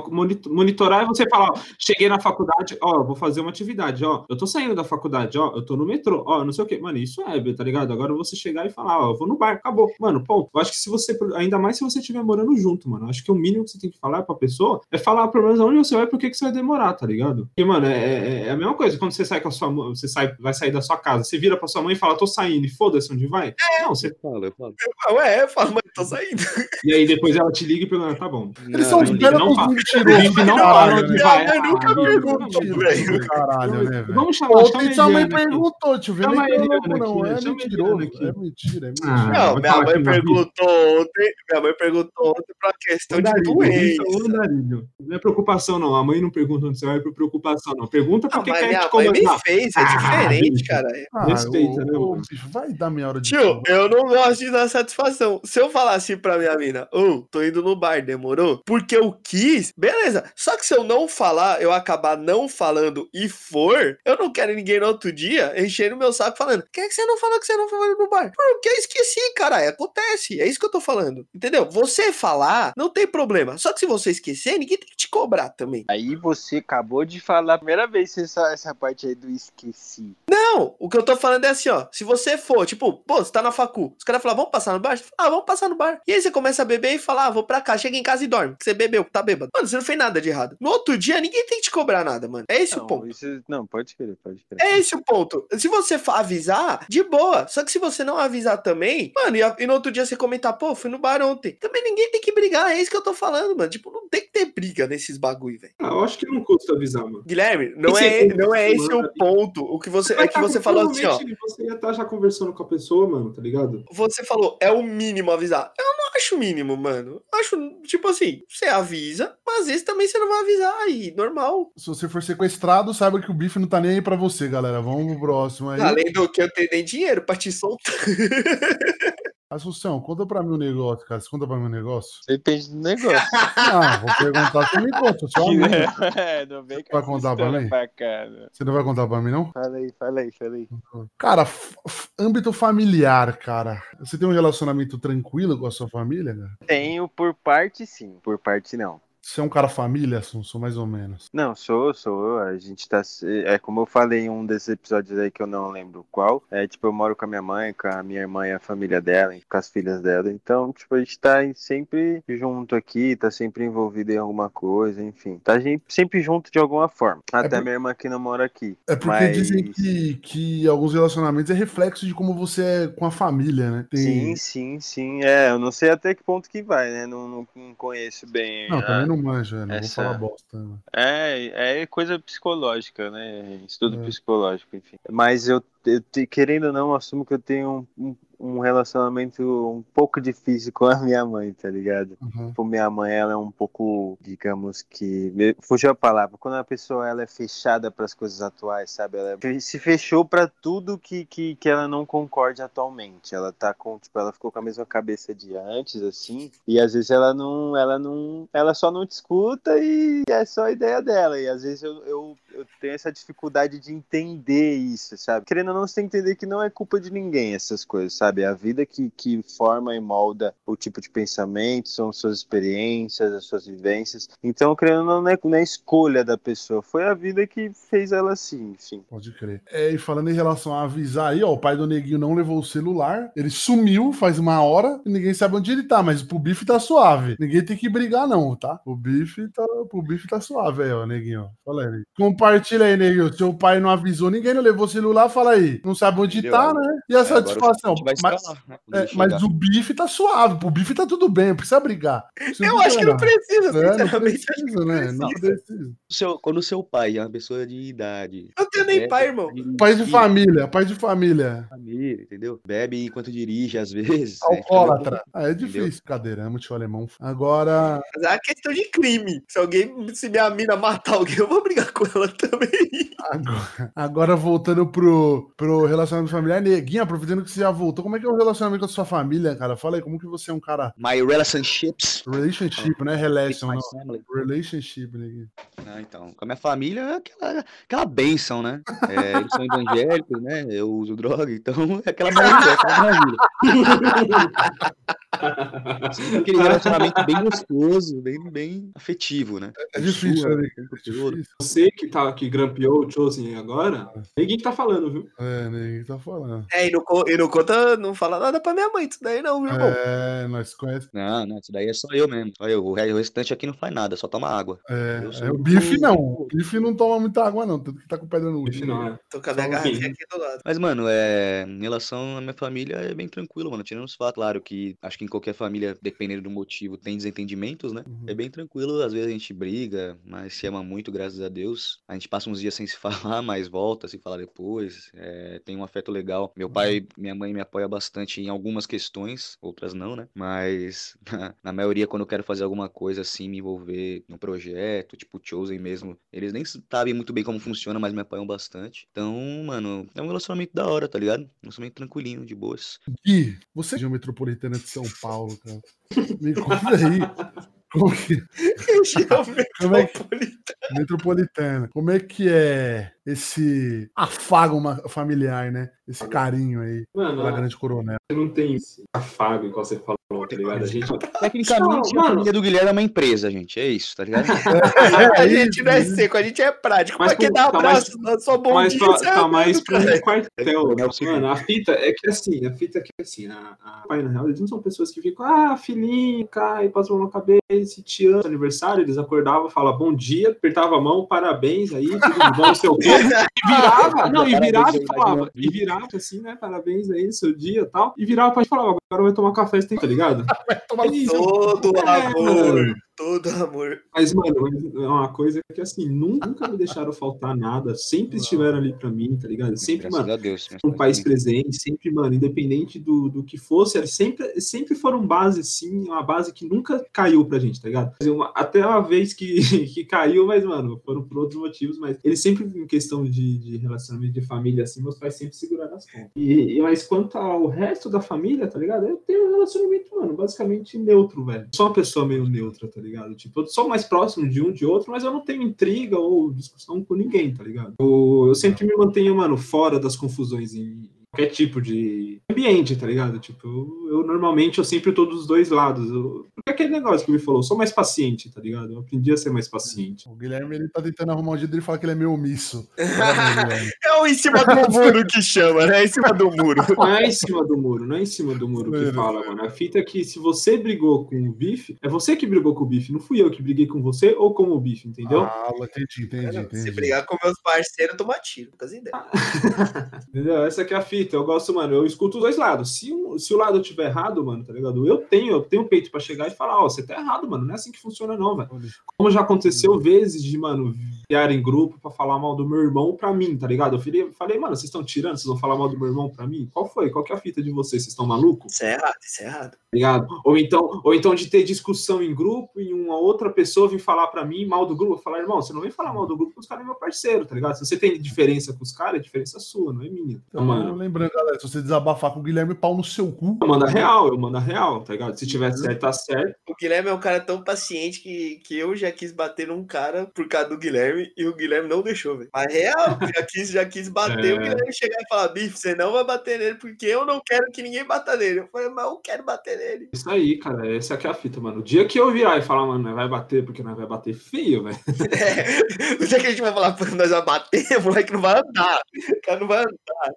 Monitorar é você falar, ó, cheguei na faculdade, ó, vou fazer uma atividade, ó, eu tô saindo da faculdade, ó, eu tô no metrô, ó, não sei o quê. Mano, isso é, tá ligado? Agora você chegar e falar, ó, eu vou no bar, acabou. Mano, ponto. Eu acho que se você, ainda mais se você estiver morando junto, mano, acho que o mínimo que você tem que falar pra pessoa é falar pelo menos onde você vai e por que que você vai demorar, tá ligado? Porque, mano, é, é- é a mesma coisa. Quando você sai com a sua mãe, você sai, vai sair da sua casa, você vira pra sua mãe e fala, tô saindo, e foda-se onde vai. Não, você. Eu falo, eu falo. Ué, eu falo, mas tô saindo. E aí depois ela te liga e pergunta, tá bom. Eles são Não, os não não fala. mentirosos não fala né? onde vai. Minha mãe nunca Ah, perguntou, não, velho. caralho, né, velho? Vamos chamar, chama Ontem sua mãe perguntou, tio. Chama eu Eliana não, é mentiroso. Aqui. É mentira, é mentira. Ah, Não, minha mãe perguntou ontem. Minha mãe perguntou ontem pra questão de Andarilho, isso é doença. Não é preocupação, não. A mãe não pergunta onde você vai por preocupação, não. Pergunta porque quer te mãe me fez, é Ah, diferente, bicho. cara. Ah, Respeita, né, bicho, vai dar minha hora de Tio, eu não gosto de dar satisfação. Se eu falar assim pra minha mina, ô, tô indo no bar, demorou? Porque eu quis, beleza. Só que se eu não falar, eu acabar não falando e for, eu não quero ninguém no outro dia enchendo meu saco falando, por que, que você não falou que você não foi no bar? Porque eu esqueci, cara, acontece. É isso que eu tô falando. Entendeu? Você falar, não tem problema. Só que se você esquecer, ninguém tem que te cobrar também. Aí você acabou de falar a primeira vez essa, essa parte aí do esqueci. Não, o que eu tô falando é assim, ó. Se você for, tipo, pô, você tá na facu, os caras falam, vamos passar no bar? Você fala, ah, vamos passar no bar. E aí você começa a beber e fala, ah, vou pra cá, chega em casa e dorme. Você bebeu, tá bêbado. Mano, você não fez nada de errado. No outro dia, ninguém tem que te cobrar nada, mano. É esse o Não, ponto. isso, não, pode querer, pode querer. É esse o ponto. Se você avisar, de boa. Só que se você não avisar também, mano, e, e no outro dia você comentar, pô, fui no bar ontem. Também ninguém tem que brigar. É isso que eu tô falando, mano. Tipo, não tem que ter briga nesses bagulho, velho. Ah, eu acho que não custa avisar, mano. Guilherme, não Esse é, é não é esse o ponto. O que você é que tá você falou assim, ó. Você ia estar já conversando com a pessoa, mano, tá ligado? Você falou, é o mínimo avisar. Eu acho mínimo, mano. Acho, tipo assim, você avisa, mas às vezes também você não vai avisar aí, normal. Se você for sequestrado, saiba que o bife não tá nem aí pra você, galera. Vamos pro próximo aí. Além do que eu tenho nem dinheiro pra te soltar. [laughs] Assunção, conta pra mim um negócio, cara. Você conta pra mim um negócio? Depende do negócio. Não, vou perguntar, você me conta. Só a minha. [laughs] é, não vem com Vai contar pra mim? cá, né? Você não vai contar pra mim, não? Fala aí, fala aí, fala aí. Cara, âmbito familiar, cara. Você tem um relacionamento tranquilo com a sua família, cara? Tenho por parte sim, por parte não. Você é um cara família, Assunção, mais ou menos. Não, sou, sou. A gente tá. É como eu falei em um desses episódios aí que eu não lembro qual. É tipo, eu moro com a minha mãe, com a minha irmã e a família dela, com as filhas dela. Então, tipo, a gente tá em- sempre junto aqui, tá sempre envolvido em alguma coisa, enfim. Tá sempre junto de alguma forma. Até por- minha irmã que não mora aqui. É porque Mas- dizem que, que alguns relacionamentos é reflexo de como você é com a família, né? Tem- Sim, sim, sim. É, eu não sei até que ponto que vai, né? Não, não, não conheço bem. Não, a- também não não essa- vou falar bosta. Né? É, é coisa psicológica, né? Estudo É. psicológico, enfim. Mas eu, eu querendo ou não, assumo que eu tenho um, um, um relacionamento um pouco difícil com a minha mãe, tá ligado? Uhum. Tipo, minha mãe, ela é um pouco, digamos que. Fugiu a palavra. Quando a pessoa ela é fechada para as coisas atuais, sabe? Ela fe- se fechou para tudo que, que, que ela não concorde atualmente. Ela tá com, tipo, ela ficou com a mesma cabeça de antes, assim. E às vezes ela não. Ela não. Ela só não te escuta e é só a ideia dela. E às vezes eu, eu, eu tenho essa dificuldade de entender isso, sabe? Querendo ou não, você tem que entender que não é culpa de ninguém essas coisas, sabe? É a vida que, que forma e molda o tipo de pensamento, são suas experiências, as suas vivências. Então, querendo ou não, não é, não é escolha da pessoa, foi a vida que fez ela assim, enfim. Pode crer. É, e falando em relação a avisar aí, ó, o pai do Neguinho não levou o celular, ele sumiu faz uma hora e ninguém sabe onde ele tá, mas pro bife tá suave. Ninguém tem que brigar, não, tá? O bife tá, pro bife tá suave aí, ó, Neguinho. Fala aí. Compartilha Compartilha aí, nego. Seu pai não avisou ninguém, não levou o celular, fala aí. Não sabe onde Entendeu? tá, né? E a É, satisfação? a Mas, né, é, mas o bife tá suave, pro bife tá tudo bem, não precisa brigar. Precisa Eu acho que não precisa, É, não sinceramente. precisa, né? Não precisa. Seu- quando o seu pai é uma pessoa de idade. Eu tenho nem pai, irmão. Pai de família, pai de família. família, entendeu? Bebe enquanto dirige, às vezes. né, Alcoólatra. Ah, é difícil, cadeirama, tio alemão. Agora, Mas é uma questão de crime. Se alguém, se minha mina matar alguém, eu vou brigar com ela também. agora, agora voltando pro, pro relacionamento familiar, Neguinha, aproveitando que você já voltou, como é que é o relacionamento com a sua família, cara? Fala aí, como que você é um cara. My relationships. Relationship, né? Relation, My não. family. Relationship, Neguinha. Ah, então, com a minha família é aquela, aquela benção, né? É, eles são evangélicos, né? Eu uso droga, então [laughs] é aquela maravilha, aquela maravilha. Sim, aquele [laughs] relacionamento bem gostoso, bem, bem afetivo, né? É difícil, Sua, né? Difícil. Você que, tá, que grampeou o Chosen agora, ninguém que tá falando, viu? É, Neguinha tá falando. É, e não, e não conta, não fala nada pra minha mãe disso daí, não, irmão. É, nós conhecemos. Não, não, isso daí é só eu mesmo. Eu. O re- o restante aqui não faz nada, só toma água. É, é, o bife não. O bife não toma muita água, não. Tanto que tá com pedra no Bife não, é. Tô com a minha garrafinha aqui do lado. Mas, mano, é... em relação à minha família, é bem tranquilo, mano. Tirando os fatos, claro que acho que em qualquer família, dependendo do motivo, tem desentendimentos, né? Uhum. É bem tranquilo, às vezes a gente briga, mas se ama muito, graças a Deus. A gente passa uns dias sem se [laughs] falar, mas volta a se falar depois. É, tem um afeto legal. Meu pai, minha mãe me apoia bastante em algumas questões, outras não, né? Mas [laughs] na, na maioria, quando eu quero fazer alguma coisa assim, me envolver no projeto, tipo Chosen mesmo, eles nem sabem muito bem como funciona, mas me apoiam bastante. Então, mano, é um relacionamento da hora, tá ligado? Um relacionamento tranquilinho, de boas. Gui, você é região metropolitana de São Paulo, cara. Me conta aí. [laughs] Como que, Região como é que, metropolitana. metropolitana. Como é que é esse afago familiar, né? Esse carinho aí Mano, pela grande coronel. não tem esse afago, igual você falou, tá ligado? A gente. Tecnicamente, Não, a família do Guilherme é uma empresa, gente. É isso, tá ligado? [laughs] a É gente isso, não é isso. seco, a gente é prático. Mas quem com- dá tá abraço, dá só bom Mas dia, tá, tá é mais pra um quartel. É. Mano, a fita é que assim, a fita é que assim, a, a pai, na real, eles não são pessoas que ficam, ah, filhinho, cai, passa a mão na cabeça, te amo, aniversário, eles acordavam, falavam bom dia, apertava a mão, parabéns aí, tudo bom, não sei o quê, e virava, não, e virava e falava, e virava assim, né, parabéns aí, seu dia e tal, e virava pra gente e falava, agora vai tomar café, você tem, tá ligado? [laughs] Vai tomar Isso. seu- Todo É, amor, mano. Todo amor. Mas, mano, é uma coisa que, assim, nunca, me deixaram faltar nada. Sempre estiveram ali pra mim, tá ligado? Sempre, Graças mano, a Deus. um país presente, sempre, mano, independente do, do que fosse, eles sempre, sempre foram base, assim, uma base que nunca caiu pra gente, tá ligado? Uma- até uma vez que, [laughs] que caiu, mas, mano, foram por outros motivos, mas eles sempre, em questão de, de relacionamento de família, assim, meus pais sempre seguraram as pontas. E, e- mas quanto ao resto da família, tá ligado? Eu tenho um relacionamento, mano, basicamente neutro, velho. Sou uma pessoa meio neutra, tá ligado? Tipo, eu sou mais próximo de um, de outro, mas eu não tenho intriga ou discussão com ninguém, tá ligado? Eu, eu sempre me mantenho, mano, fora das confusões em qualquer tipo de ambiente, tá ligado? Tipo, eu, eu normalmente eu sempre tô dos dois lados. Eu, aquele negócio que me falou, eu sou mais paciente, tá ligado? Eu aprendi a ser mais paciente. O Guilherme ele tá tentando arrumar um jeito dele falar que ele é meio omisso. [laughs] É o em cima do muro que chama, né? Em cima do muro. [laughs] Não é em cima do muro, não é em cima do muro que fala, mano. A fita é que se você brigou com o bife, é você que brigou com o bife, não fui eu que briguei com você ou com o bife, entendeu? Ah, entendi, entendi, Se entendi. brigar com meus parceiros, toma tiro. Poucas [laughs] ideias. Entendeu? Essa aqui é a fita. Eu gosto, mano. Eu escuto os dois lados. Se, um- se o lado tiver errado, mano, tá ligado? Eu tenho, eu tenho peito pra chegar e falar, ó, você tá errado, mano. Não é assim que funciona, não, velho. Como já aconteceu vezes de, mano, criar em grupo pra falar mal do meu irmão pra mim, tá ligado? Eu falei, falei mano, vocês estão tirando? Vocês vão falar mal do meu irmão pra mim? Qual foi? Qual que é a fita de vocês? Vocês estão malucos? Isso é errado, isso é errado. Tá ligado? Ou então, ou então de ter discussão em grupo e uma outra pessoa vir falar pra mim mal do grupo, eu falar, irmão, você não vem falar mal do grupo porque os caras é meu parceiro, tá ligado? Se você tem diferença com os caras, é diferença sua, não é minha. Então, Então, mano, lembrando, galera, se você desabafar com o Guilherme, pau no seu cu. eu mando a real, eu mando a real, tá ligado? Se tiver certo, tá certo. O Guilherme é um cara tão paciente que, que eu já quis bater num cara por causa do Guilherme e o Guilherme não deixou, velho. Mas real, [laughs] já quis, já quis bater. É. O Guilherme chegar e falar: Bife, você não vai bater nele porque eu não quero que ninguém bata nele. Eu falei, mas eu quero bater nele. Isso aí, cara, essa aqui é a fita, mano. O dia que eu virar e falar, mano, nós vai bater porque nós vai bater feio, velho. [laughs] É, o dia que a gente vai falar, "Pô, nós vamos bater, o [laughs] moleque não vai andar. O cara não vai andar.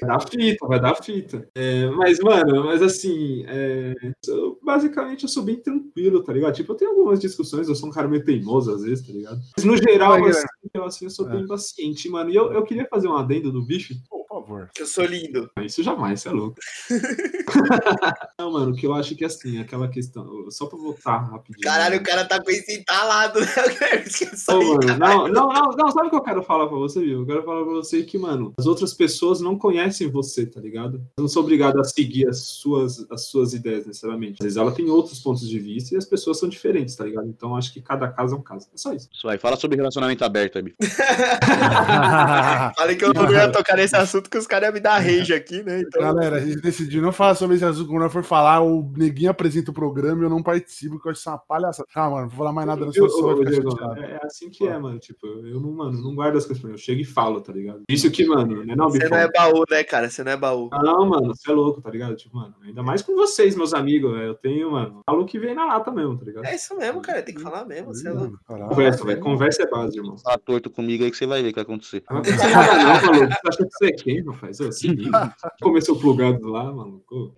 Vai dar fita, vai dar fita. É, mas, mano, mas assim, é, eu- basicamente eu sou bem tranquilo, tá ligado? Tipo, eu tenho algumas discussões, eu sou um cara meio teimoso às vezes, tá ligado? Mas no geral, Fala aí, assim, eu, assim, eu sou bem paciente, mano. E eu, eu queria fazer um adendo do bicho. Por favor. Que eu sou lindo. Isso jamais, você é louco. [laughs] não, mano, que eu acho que assim, aquela questão. Só pra voltar rapidinho. Caralho, o cara tá com isso entalado, [laughs] né? Eu quero esquecer Ô, mano, não, não, não, não, sabe o que eu quero falar pra você, viu? Eu quero falar pra você que, mano, as outras pessoas não conhecem você, tá ligado? Eu não sou obrigado a seguir as suas, as suas ideias, necessariamente. Às vezes ela tem outros pontos de vista e as pessoas são diferentes, tá ligado? Então acho que cada caso é um caso. É só isso. Isso aí, fala sobre relacionamento aberto, aí, bicho. [laughs] Falei que eu não ia tocar nesse assunto que os caras iam me dar rage aqui, né? Então, Galera, a gente decidiu não falar sobre esse assunto. Quando nós for falar, o neguinho apresenta o programa e eu não participo, porque eu acho isso uma palhaçada. Ah, mano, não vou falar mais nada Eu- Diego, chateado. é, é assim que é, mano. Tipo, eu não, mano, não guardo as coisas pra mim. Eu chego e falo, tá ligado? Isso que, mano, né? Não, você não é baú, né, cara? Você não é baú. Ah, não, mano, você é louco, tá ligado? Tipo, mano, ainda mais com vocês, meus amigos, velho. Eu tenho, mano, falo que vem na lata mesmo, tá ligado? É isso mesmo, cara. Tem que falar mesmo. Você é louco. Caralho. Conversa, velho. Conversa é base, irmão. Tá torto comigo aí que você vai ver o que vai acontecer. Não vai acontecer nada, não, maluco. Você acha que você é quem, rapaz? Ô, se liga. Começou plugado lá, maluco.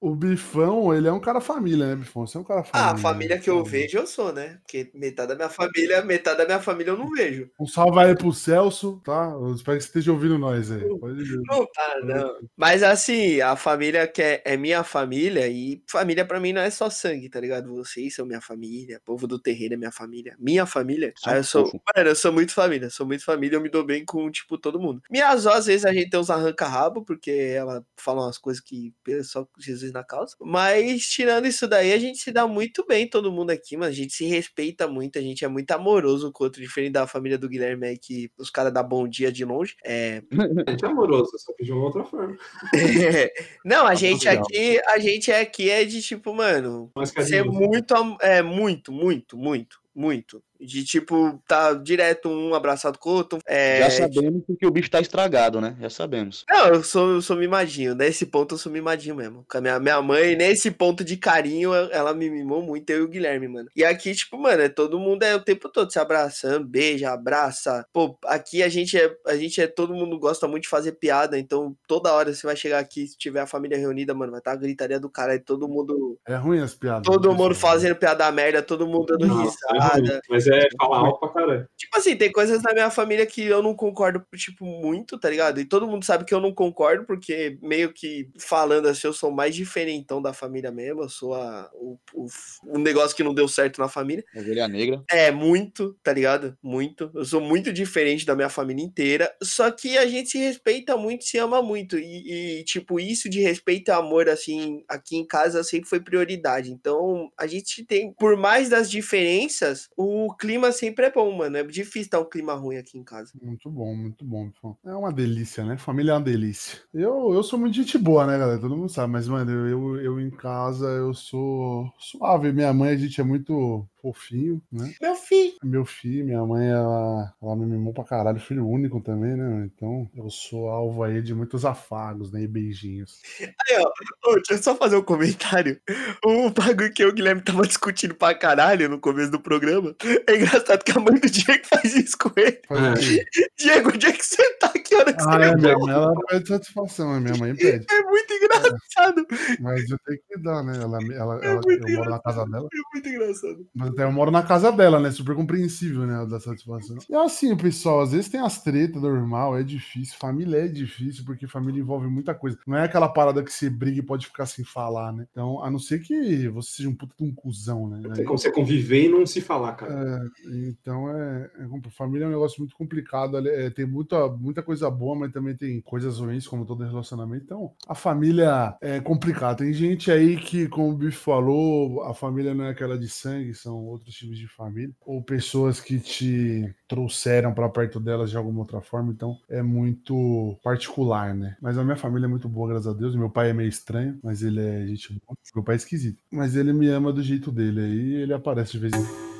O Bifão, ele é um cara família, né, Bifão? Você é um cara família. Ah, a família que eu né? vejo, eu sou, né? Porque metade da minha família, metade da minha família eu não vejo. Um salve aí pro Celso, tá? Eu espero que você esteja ouvindo nós aí. Não tá, não. Mas assim, a família que é, é minha família, e família pra mim não é só sangue, tá ligado? Vocês são minha família, povo do terreiro é minha família. Minha família. Aí eu sou. Mano, eu sou muito família, sou muito família, eu me dou bem com, tipo, todo mundo. Minha avó, às vezes, a gente tem uns arranca-rabo, porque ela fala umas coisas que é só Jesus na causa. Mas, tirando isso daí, a gente se dá muito bem, todo mundo aqui, mano. A gente se respeita muito, a gente é muito amoroso com o outro, diferente da família do Guilherme aí, que os caras dão bom dia de longe. É, [laughs] A gente é amoroso, só que de uma outra forma. [laughs] não, a gente legal. aqui, a gente aqui é de tipo, mano, ser muito, é muito, muito, muito, muito. De tipo, tá direto um abraçado com o outro. É, Já sabemos que o bicho tá estragado, né? Já sabemos. Não, eu sou, eu sou mimadinho. Nesse ponto eu sou mimadinho mesmo. Com a minha, minha mãe, nesse ponto de carinho, ela me mimou muito, eu e o Guilherme, mano. E aqui, tipo, mano, é todo mundo é o tempo todo se abraçando, beija, abraça. Pô, aqui a gente é, a gente é, todo mundo gosta muito de fazer piada, então toda hora você vai chegar aqui, se tiver a família reunida, mano, vai estar a gritaria do cara, e todo mundo, É ruim as piadas. todo né, mundo fazendo piada merda, todo mundo dando Não, é risada. ruim, mas é falar alto pra caralho. Tipo assim, tem coisas na minha família que eu não concordo, tipo, muito, tá ligado? E todo mundo sabe que eu não concordo, porque meio que falando assim, eu sou mais diferentão da família mesmo. Eu sou a, o, o, um negócio que não deu certo na família. Ovelha negra. É, muito, tá ligado? Muito. Eu sou muito diferente da minha família inteira. Só que a gente se respeita muito, se ama muito. E, e, tipo, isso de respeito e amor, assim, aqui em casa sempre foi prioridade. Então, a gente tem, por mais das diferenças, o clima sempre é bom, mano. É difícil estar um clima ruim aqui em casa. Muito bom, muito bom. É uma delícia, né? Família é uma delícia. Eu, eu sou muito gente boa, né, galera? Todo mundo sabe, mas, mano, eu, eu, eu em casa, eu sou suave. Minha mãe, a gente é muito fofinho, né? Meu filho. Meu filho, minha mãe, ela, ela me mimou pra caralho, filho único também, né? Então eu sou alvo aí de muitos afagos, né? E beijinhos. Aí, ó. Deixa eu só fazer um comentário. O bagulho que eu e o Guilherme tava discutindo pra caralho no começo do programa. É engraçado que a mãe do Diego faz isso com ele. É. Diego, onde é que você tá? Que Ah, você é, mãe, ela pede satisfação, né? minha mãe pede. É muito engraçado. Mas eu tenho que dar, né? Ela, ela, É ela- muito eu moro na casa dela. É muito engraçado. Mas até eu moro na casa dela, né? Super compreensível, né? dá satisfação. E assim, pessoal, às vezes tem as tretas normal, é difícil. Família é difícil, porque família envolve muita coisa. Não é aquela parada que você briga e pode ficar sem falar, né? Então, a não ser que você seja um puta de um cuzão, né? Tem como você conviver e não se falar, cara. Então é, é família é um negócio muito complicado. é, tem muita, muita coisa boa, mas também tem coisas ruins, como todo relacionamento. Então, a família é complicada. Tem gente aí que, como o Biff falou, a família não é aquela de sangue, são outros tipos de família. Ou pessoas que te trouxeram para perto delas de alguma outra forma. Então, é muito particular, né? Mas a minha família é muito boa, graças a Deus. Meu pai é meio estranho, mas ele é gente boa. Meu pai é esquisito. Mas ele me ama do jeito dele. Aí ele aparece de vez em quando.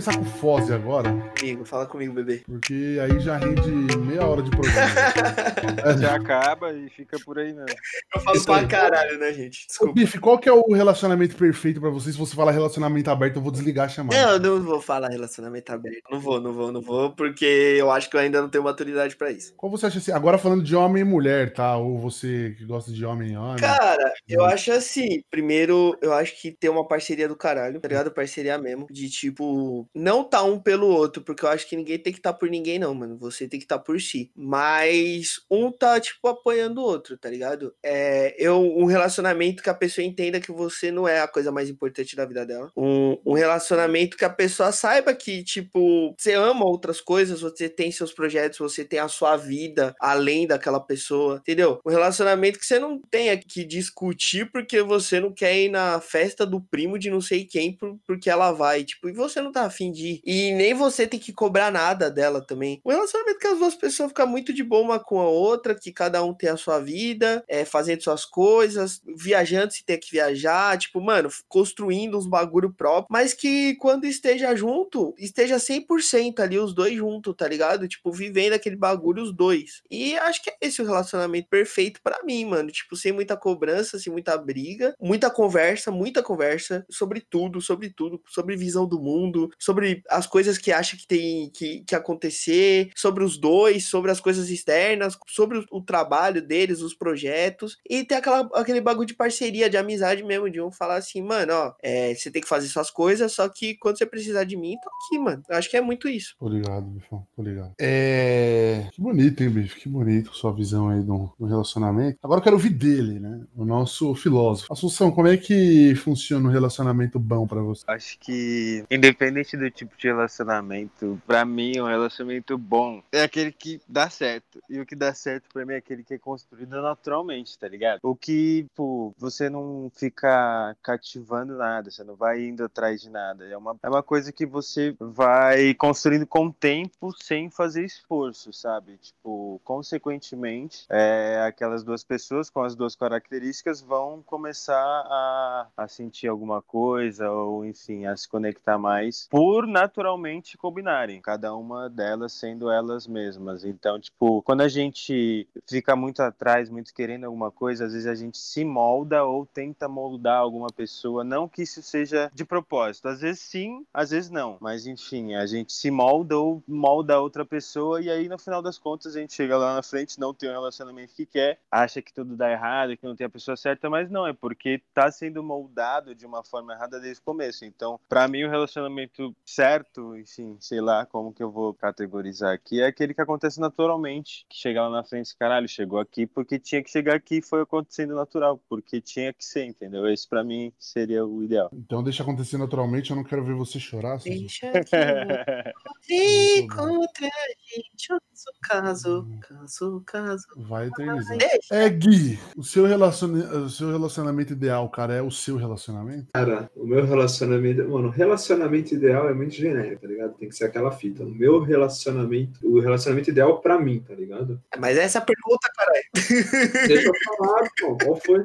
Começar com o Foz agora, Comigo, fala comigo, bebê. porque aí já rende meia hora de programa. [laughs] Já acaba e fica por aí mesmo. Eu falo Isso pra aí. caralho, né, gente? Ô, Desculpa. Bife, qual que é o relacionamento perfeito pra você? Se você falar relacionamento aberto, eu vou desligar a chamada. Não, eu não vou falar relacionamento aberto. Não vou, não vou, não vou, porque eu acho que eu ainda não tenho maturidade pra isso. Qual você acha assim? Agora falando de homem e mulher, tá? Ou você que gosta de homem e homem. Cara, eu acho assim, primeiro, eu acho que ter uma parceria do caralho, tá ligado? Parceria mesmo, de tipo, não tá um pelo outro, porque eu acho que ninguém tem que estar por ninguém, não, mano. Você tem que estar por si. Mas um tá, tipo, apoiando o outro, tá ligado? É, eu, um relacionamento que a pessoa entenda que você não é a coisa mais importante da vida dela. Um, um relacionamento que a pessoa saiba que, tipo, você ama outras coisas, você tem seus projetos, você tem a sua vida além daquela pessoa, entendeu? Um relacionamento que você não tenha que discutir porque você não quer ir na festa do primo de não sei quem por- porque ela vai, tipo, e você não tá afim de ir. E nem você tem que cobrar nada dela também. Um relacionamento que as duas pessoas ficam muito de boa uma com a outra, que cada um tem a sua vida, é, fazendo suas coisas, viajando se ter que viajar, tipo, mano, construindo uns bagulho próprio, mas que quando esteja junto, esteja 100% ali, os dois juntos, tá ligado? Tipo, vivendo aquele bagulho os dois. E acho que é esse o relacionamento perfeito pra mim, mano. Tipo, sem muita cobrança, sem muita briga, muita conversa, muita conversa sobre tudo, sobre tudo, sobre visão do mundo, sobre as coisas que acha que tem que, que acontecer, sobre os dois, sobre as coisas externas, sobre o, o trabalho deles, os projetos, e ter aquela, aquele bagulho de parceria, de amizade mesmo, de um falar assim, mano, ó, é, você tem que fazer suas coisas, só que quando você precisar de mim, tô aqui, mano. Eu acho que é muito isso. Tô ligado, Bifão, tô ligado. É. Que bonito, hein, Bife? Que bonito sua visão aí do, do relacionamento. Agora eu quero ouvir dele, né? O nosso filósofo. Assunção, como é que funciona um relacionamento bom pra você? Acho que, independente do tipo de relacionamento, pra mim, um relacionamento bom é aquele que dá certo. E o que dá certo pra mim é aquele que é construído naturalmente, tá ligado? O que, pô, você não fica cativando nada, você não vai indo atrás de nada. É uma, é uma coisa que você vai construindo com o tempo sem fazer esforço, sabe? Tipo, consequentemente, é, aquelas duas pessoas com as duas características vão começar a, a sentir alguma coisa, ou enfim, a se conectar mais, por naturalmente combinarem, cada uma delas sendo elas mesmas. Então, tipo, quando a gente fica muito atrás, muito querendo alguma coisa, às vezes a gente se molda ou tenta moldar alguma pessoa, não que isso seja de propósito, às vezes sim, às vezes não, mas enfim, a gente se molda ou molda outra pessoa e aí no final das contas a gente chega lá na frente, não tem o relacionamento que quer, acha que tudo dá errado, que não tem a pessoa certa, mas não, é porque tá sendo moldado de uma forma errada desde o começo. Então, pra mim o relacionamento certo, enfim, sei lá como que eu vou categorizar aqui, é aquele que acontece naturalmente, que chega lá na frente, caralho, chegou aqui porque tinha que chegar aqui e foi acontecendo natural, porque tinha que ser, entendeu? Esse pra mim seria o ideal. Então deixa acontecer naturalmente, eu não quero ver você chorar. Suzy. Deixa [laughs] que eu encontre a gente, o nosso caso, caso, caso. Vai eternizar. É, Gui, o seu, relaciona... o seu relacionamento ideal, cara, é o seu relacionamento? Cara, o meu relacionamento. Mano, relacionamento ideal é muito genérico, tá ligado? Tem que ser aquela fita. O meu relacionamento. O relacionamento ideal pra mim, tá ligado? Mas essa é a pergunta, caralho. Deixa eu falar, pô, qual foi?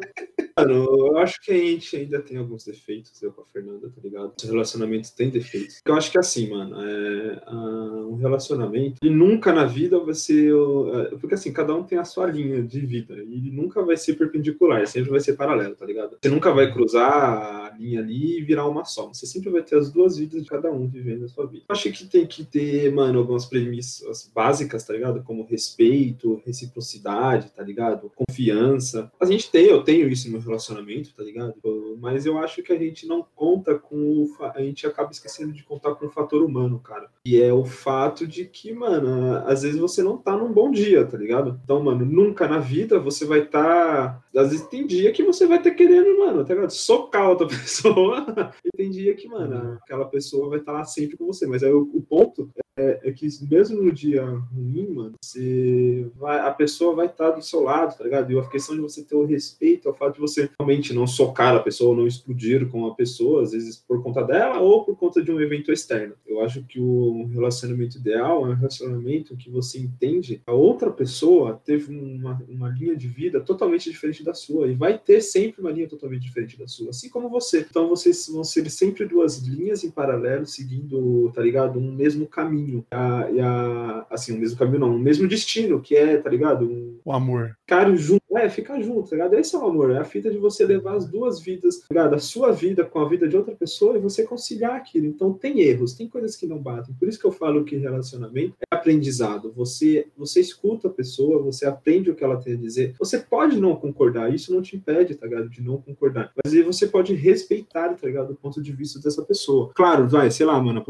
Mano, eu acho que a gente ainda tem alguns defeitos, eu com a Fernanda, tá ligado? Os relacionamentos têm defeitos. Eu acho que assim, mano, é, ah, um relacionamento, e nunca na vida vai ser. é, Porque assim, cada um tem a sua linha de vida, e nunca vai ser perpendicular, sempre vai ser paralelo, tá ligado? Você nunca vai cruzar a linha ali e virar uma só. Você sempre vai ter as duas vidas de cada um vivendo a sua vida. Eu acho que tem que ter, mano, algumas premissas básicas, tá ligado? Como respeito, reciprocidade, tá ligado? Confiança. A gente tem, eu tenho isso no relacionamento, tá ligado? Mas eu acho que a gente não conta com. o A gente acaba esquecendo de contar com o fator humano, cara. E é o fato de que, mano, às vezes você não tá num bom dia, tá ligado? Então, mano, nunca na vida você vai estar. Às vezes tem dia que você vai estar querendo, mano, tá ligado? Socar outra [laughs] pessoa. e tem dia que, mano, aquela pessoa vai estar lá sempre com você. Mas aí o, o ponto é é, é que mesmo no dia ruim, mano, você vai, a pessoa vai estar do seu lado, tá ligado? E a questão de você ter o respeito, ao fato de você realmente não socar a pessoa, não explodir com a pessoa, às vezes por conta dela ou por conta de um evento externo. Eu acho que o relacionamento ideal é um relacionamento que você entende a outra pessoa teve uma, uma linha de vida totalmente diferente da sua e vai ter sempre uma linha totalmente diferente da sua, assim como você. Então vocês vão ser sempre duas linhas em paralelo, seguindo, tá ligado? Um mesmo caminho. E a, e a, assim, um mesmo caminho não, um mesmo destino, que é, tá ligado? Um, O amor. ficar junto, é, ficar junto, tá ligado? Esse é o amor, é a fita de você levar as duas vidas, tá ligado? A sua vida com a vida de outra pessoa e você conciliar aquilo. Então tem erros, tem coisas que não batem. Por isso que eu falo que relacionamento é aprendizado. Você, você escuta a pessoa, você aprende o que ela tem a dizer. Você pode não concordar, isso não te impede, tá ligado? De não concordar. Mas aí você pode respeitar, tá ligado? O ponto de vista dessa pessoa. Claro, vai, sei lá, mano,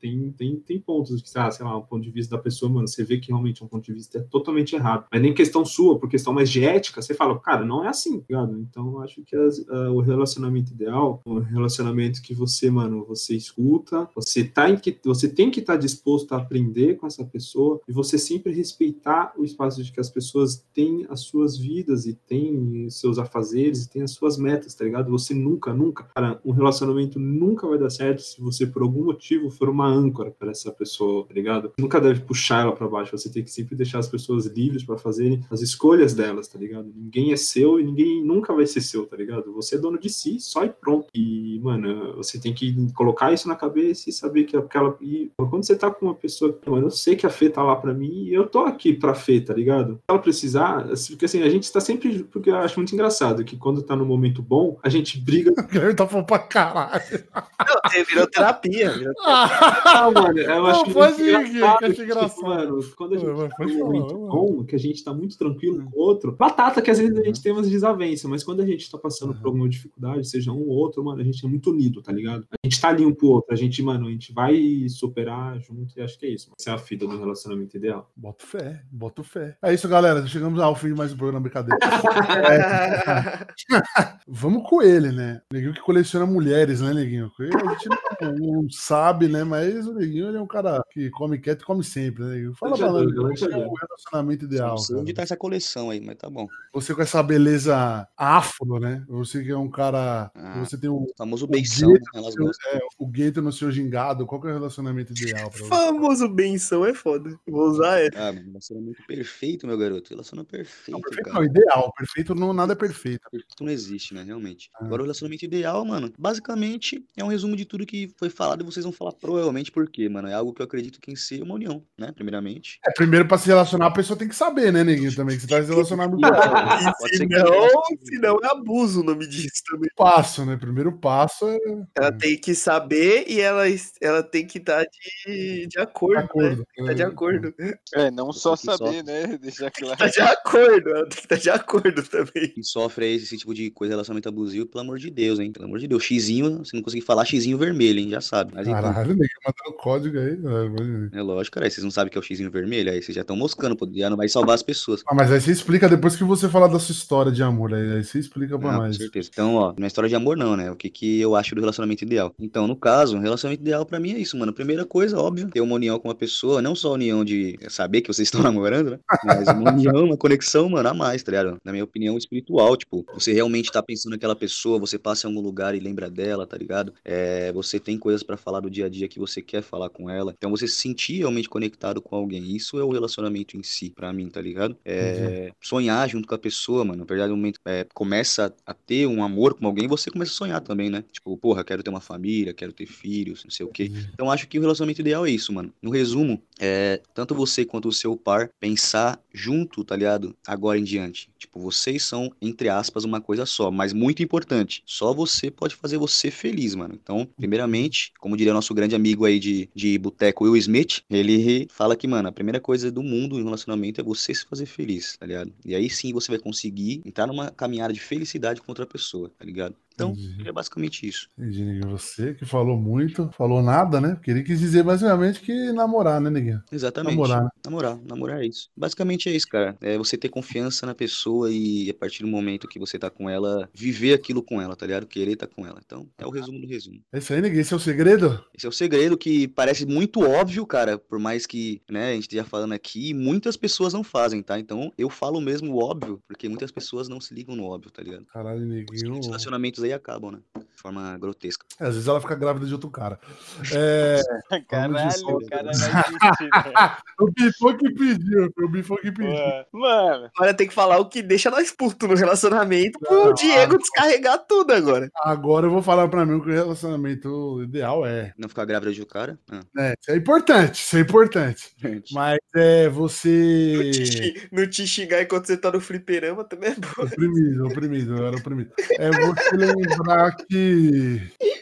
tem, tem, tem pontos que, ah, sei lá, o ponto de vista da pessoa, mano, você vê que realmente é um ponto de vista totalmente errado. Mas nem questão sua, por questão mais de ética, você fala, cara, não é assim, tá ligado? Então, eu acho que as- ah, o relacionamento ideal, um relacionamento que você, mano, você escuta, você tá em que você tem que estar disposto a aprender com essa pessoa e você sempre respeitar o espaço de que as pessoas têm as suas vidas e têm seus afazeres e têm as suas metas, tá ligado? Você nunca, nunca, cara, um relacionamento nunca vai dar certo se você por algum motivo for uma âncora para essa pessoa, tá ligado? Nunca deve puxar ela para baixo, você tem que sempre deixar as pessoas livres para fazerem as escolhas delas, tá ligado? Ninguém é seu e ninguém nunca vai ser seu, tá ligado? Você é dono de si, só e pronto. E, mano, você tem que colocar isso na cabeça e saber que aquela. E quando você tá com uma pessoa que, mano, eu sei que a Fê tá lá pra mim e eu tô aqui pra Fê, tá ligado? Se ela precisar, assim, porque assim, a gente tá sempre. Porque eu acho muito engraçado que quando tá no momento bom, a gente briga. [laughs] O Guilherme tá falando pra caralho. Não, virou terapia. Virou... Ah, mano, eu acho Não, pode muito ir, Gui, que tipo, engraçado. mano, quando a gente tá falar, num momento mano. bom, que a gente tá muito tranquilo com o outro, batata que às vezes a gente tem umas desavenças, mas quando a gente tá passando por alguma dificuldade, seja um ou outro, mano, a gente é muito unido, tá ligado? A gente tá ali um pro outro, a gente, mano, a gente vai superar junto e acho que é isso. Essa é a fita do relacionamento ideal. Boto fé, boto fé. É isso, galera. Chegamos ao fim de mais um programa Brincadeira. [laughs] Vamos com ele, né? Neguinho que coleciona mulheres, né, Neguinho? A gente não, não sabe, né? Mas o Neguinho ele é um cara que come quieto e come sempre, né, Neguinho? Fala pra nós, Gladiador, qual é o relacionamento ideal. Não tá essa coleção aí, mas tá bom. Você com essa beleza afro, né? Você que é um cara. Ah. Você tem um. O famoso o né? Do seu- gostam. é, o gueto no seu gingado. Qual que é o relacionamento ideal pra você? Famoso benção é foda. Vou usar essa. Ah, relacionamento perfeito, meu garoto. Relacionamento perfeito, Não, perfeito cara. não, ideal. Perfeito não, nada é perfeito. Perfeito não existe, né? Realmente. Ah. Agora, o relacionamento ideal, mano, basicamente é um resumo de tudo que foi falado e vocês vão falar provavelmente por quê, mano. É algo que eu acredito que em si é uma união, né? Primeiramente. É, primeiro pra se relacionar, a pessoa tem que saber, né, Neguinho, também, que você tá se relacionando [laughs] [laughs] Pode Se que- não, se não é abuso o nome disso também. Passo, né? Primeiro passo é Ela tem que saber e ela, ela tem que estar de, de acordo, de acordo. né? Tá de acordo. É, não só saber, né? [laughs] Deixar claro. Tá de acordo, ela tem que estar de acordo também. Quem sofre aí esse tipo de coisa, relacionamento abusivo, pelo amor de Deus, hein? Pelo amor de Deus. Xizinho, se não conseguir falar, xizinho vermelho, hein? Já sabe. Mas então, Caralho, Neguinho mandando código aí. né? é lógico, cara. Vocês não sabem o que é o xizinho vermelho? Aí vocês já estão moscando. Já não vai salvar as pessoas. Ah, mas aí você explica depois que você falar da sua história de amor. Aí, aí você explica pra Não, com nós. certeza. Então, ó, não é história de amor, não, né? O que, que eu acho do relacionamento ideal. Então, no caso, um relacionamento ideal pra mim é isso, mano. Primeira coisa, óbvio, ter uma união com uma pessoa, não só a união de saber que vocês [laughs] estão namorando, né? Mas uma união, uma conexão, mano, a mais, tá ligado? Na minha opinião, espiritual. Tipo, você realmente tá pensando naquela pessoa, você passa em algum lugar e lembra dela, tá ligado? É, você tem coisas pra falar do dia a dia que você quer falar com ela. Então, você se sentir realmente conectado com alguém. Isso é o relacionamento em si, pra mim, tá ligado? É, sonhar junto com a pessoa, mano. Na verdade, no momento é, começa a ter um amor com alguém, você começa a sonhar também, né? Tipo, porra, quero ter uma família, quero ter filhos, não sei o quê. Então, acho que o relacionamento ideal é isso, mano. No resumo, é tanto você quanto o seu par pensar junto, tá ligado? Agora em diante. Tipo, vocês são, entre aspas, uma coisa só, mas muito importante. Só você pode fazer você feliz, mano. Então, primeiramente, como diria nosso grande amigo aí de, de boteco, Will Smith, ele fala que, mano, a primeira coisa do mundo em relacionamento é você se fazer feliz, tá ligado? E aí sim você vai conseguir entrar numa caminhada de felicidade com outra pessoa, tá ligado? Então, Entendi. é basicamente isso. Entendi, Neguinho. Você que falou muito, falou nada, né? Porque ele quis dizer basicamente que namorar, né, Neguinho? Exatamente. Namorar, né? Namorar, namorar é isso. Basicamente é isso, cara. É você ter confiança na pessoa e a partir do momento que você tá com ela, viver aquilo com ela, tá ligado? Querer tá com ela. Então, é o resumo do resumo. É isso aí, Neguinho. Esse é o segredo? Esse é o segredo que parece muito óbvio, cara, por mais que, né, a gente esteja falando aqui, muitas pessoas não fazem, tá? Então, eu falo mesmo o óbvio, porque muitas pessoas não se ligam no óbvio, tá ligado? Caralho, Neguinho. Muitos relacionamentos aí acabam, né? Forma grotesca. É, às vezes ela fica grávida de outro cara. [laughs] É, Caralho, o cara vai [laughs] o Bifão que pediu, o Bifão que pediu. Mano, Agora tem que falar o que deixa nós putos no relacionamento pro Não, Diego descarregar tudo agora. Agora eu vou falar pra mim o que o relacionamento ideal é. Não ficar grávida de outro cara? Ah, É, isso é importante, isso é importante. [laughs] Mas é você. No te, no te xingar enquanto você tá no fliperama também é bom. Oprimido, oprimido, eu era oprimido. É você lembrar que. [laughs]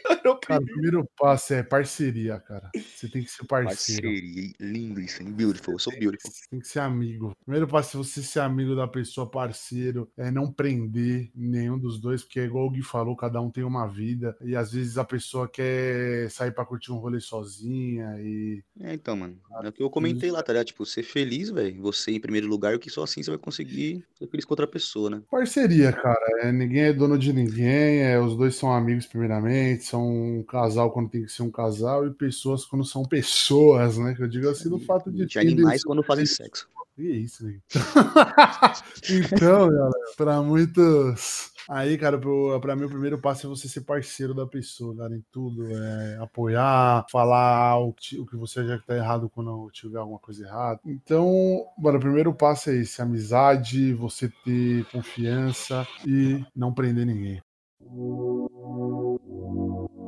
Cara, o primeiro passo é parceria, cara. Você tem que ser parceiro. Parceria, lindo isso, hein? Beautiful, eu sou beautiful. Você tem que ser amigo. Primeiro passo é você ser amigo da pessoa, parceiro, é não prender nenhum dos dois, porque é igual o Gui falou, cada um tem uma vida. E às vezes a pessoa quer sair pra curtir um rolê sozinha e. É, então, mano, é o que eu comentei lá, tá ligado? Tipo, ser feliz, velho, você em primeiro lugar, que só assim você vai conseguir ser feliz com outra pessoa, né? Parceria, cara. É, ninguém é dono de ninguém, é, os dois são amigos primeiramente, são um casal quando tem que ser um casal e pessoas quando são pessoas, né? Que eu digo assim no fato de De animais quando fazem sexo. Que isso, né? [laughs] então, galera, pra muitos. Aí, cara, pra mim o primeiro passo é você ser parceiro da pessoa, cara, em tudo. É apoiar, falar o que, o que você acha que tá errado quando tiver alguma coisa errada. Então, bora, o primeiro passo é esse: amizade, você ter confiança e não prender ninguém. Thank you.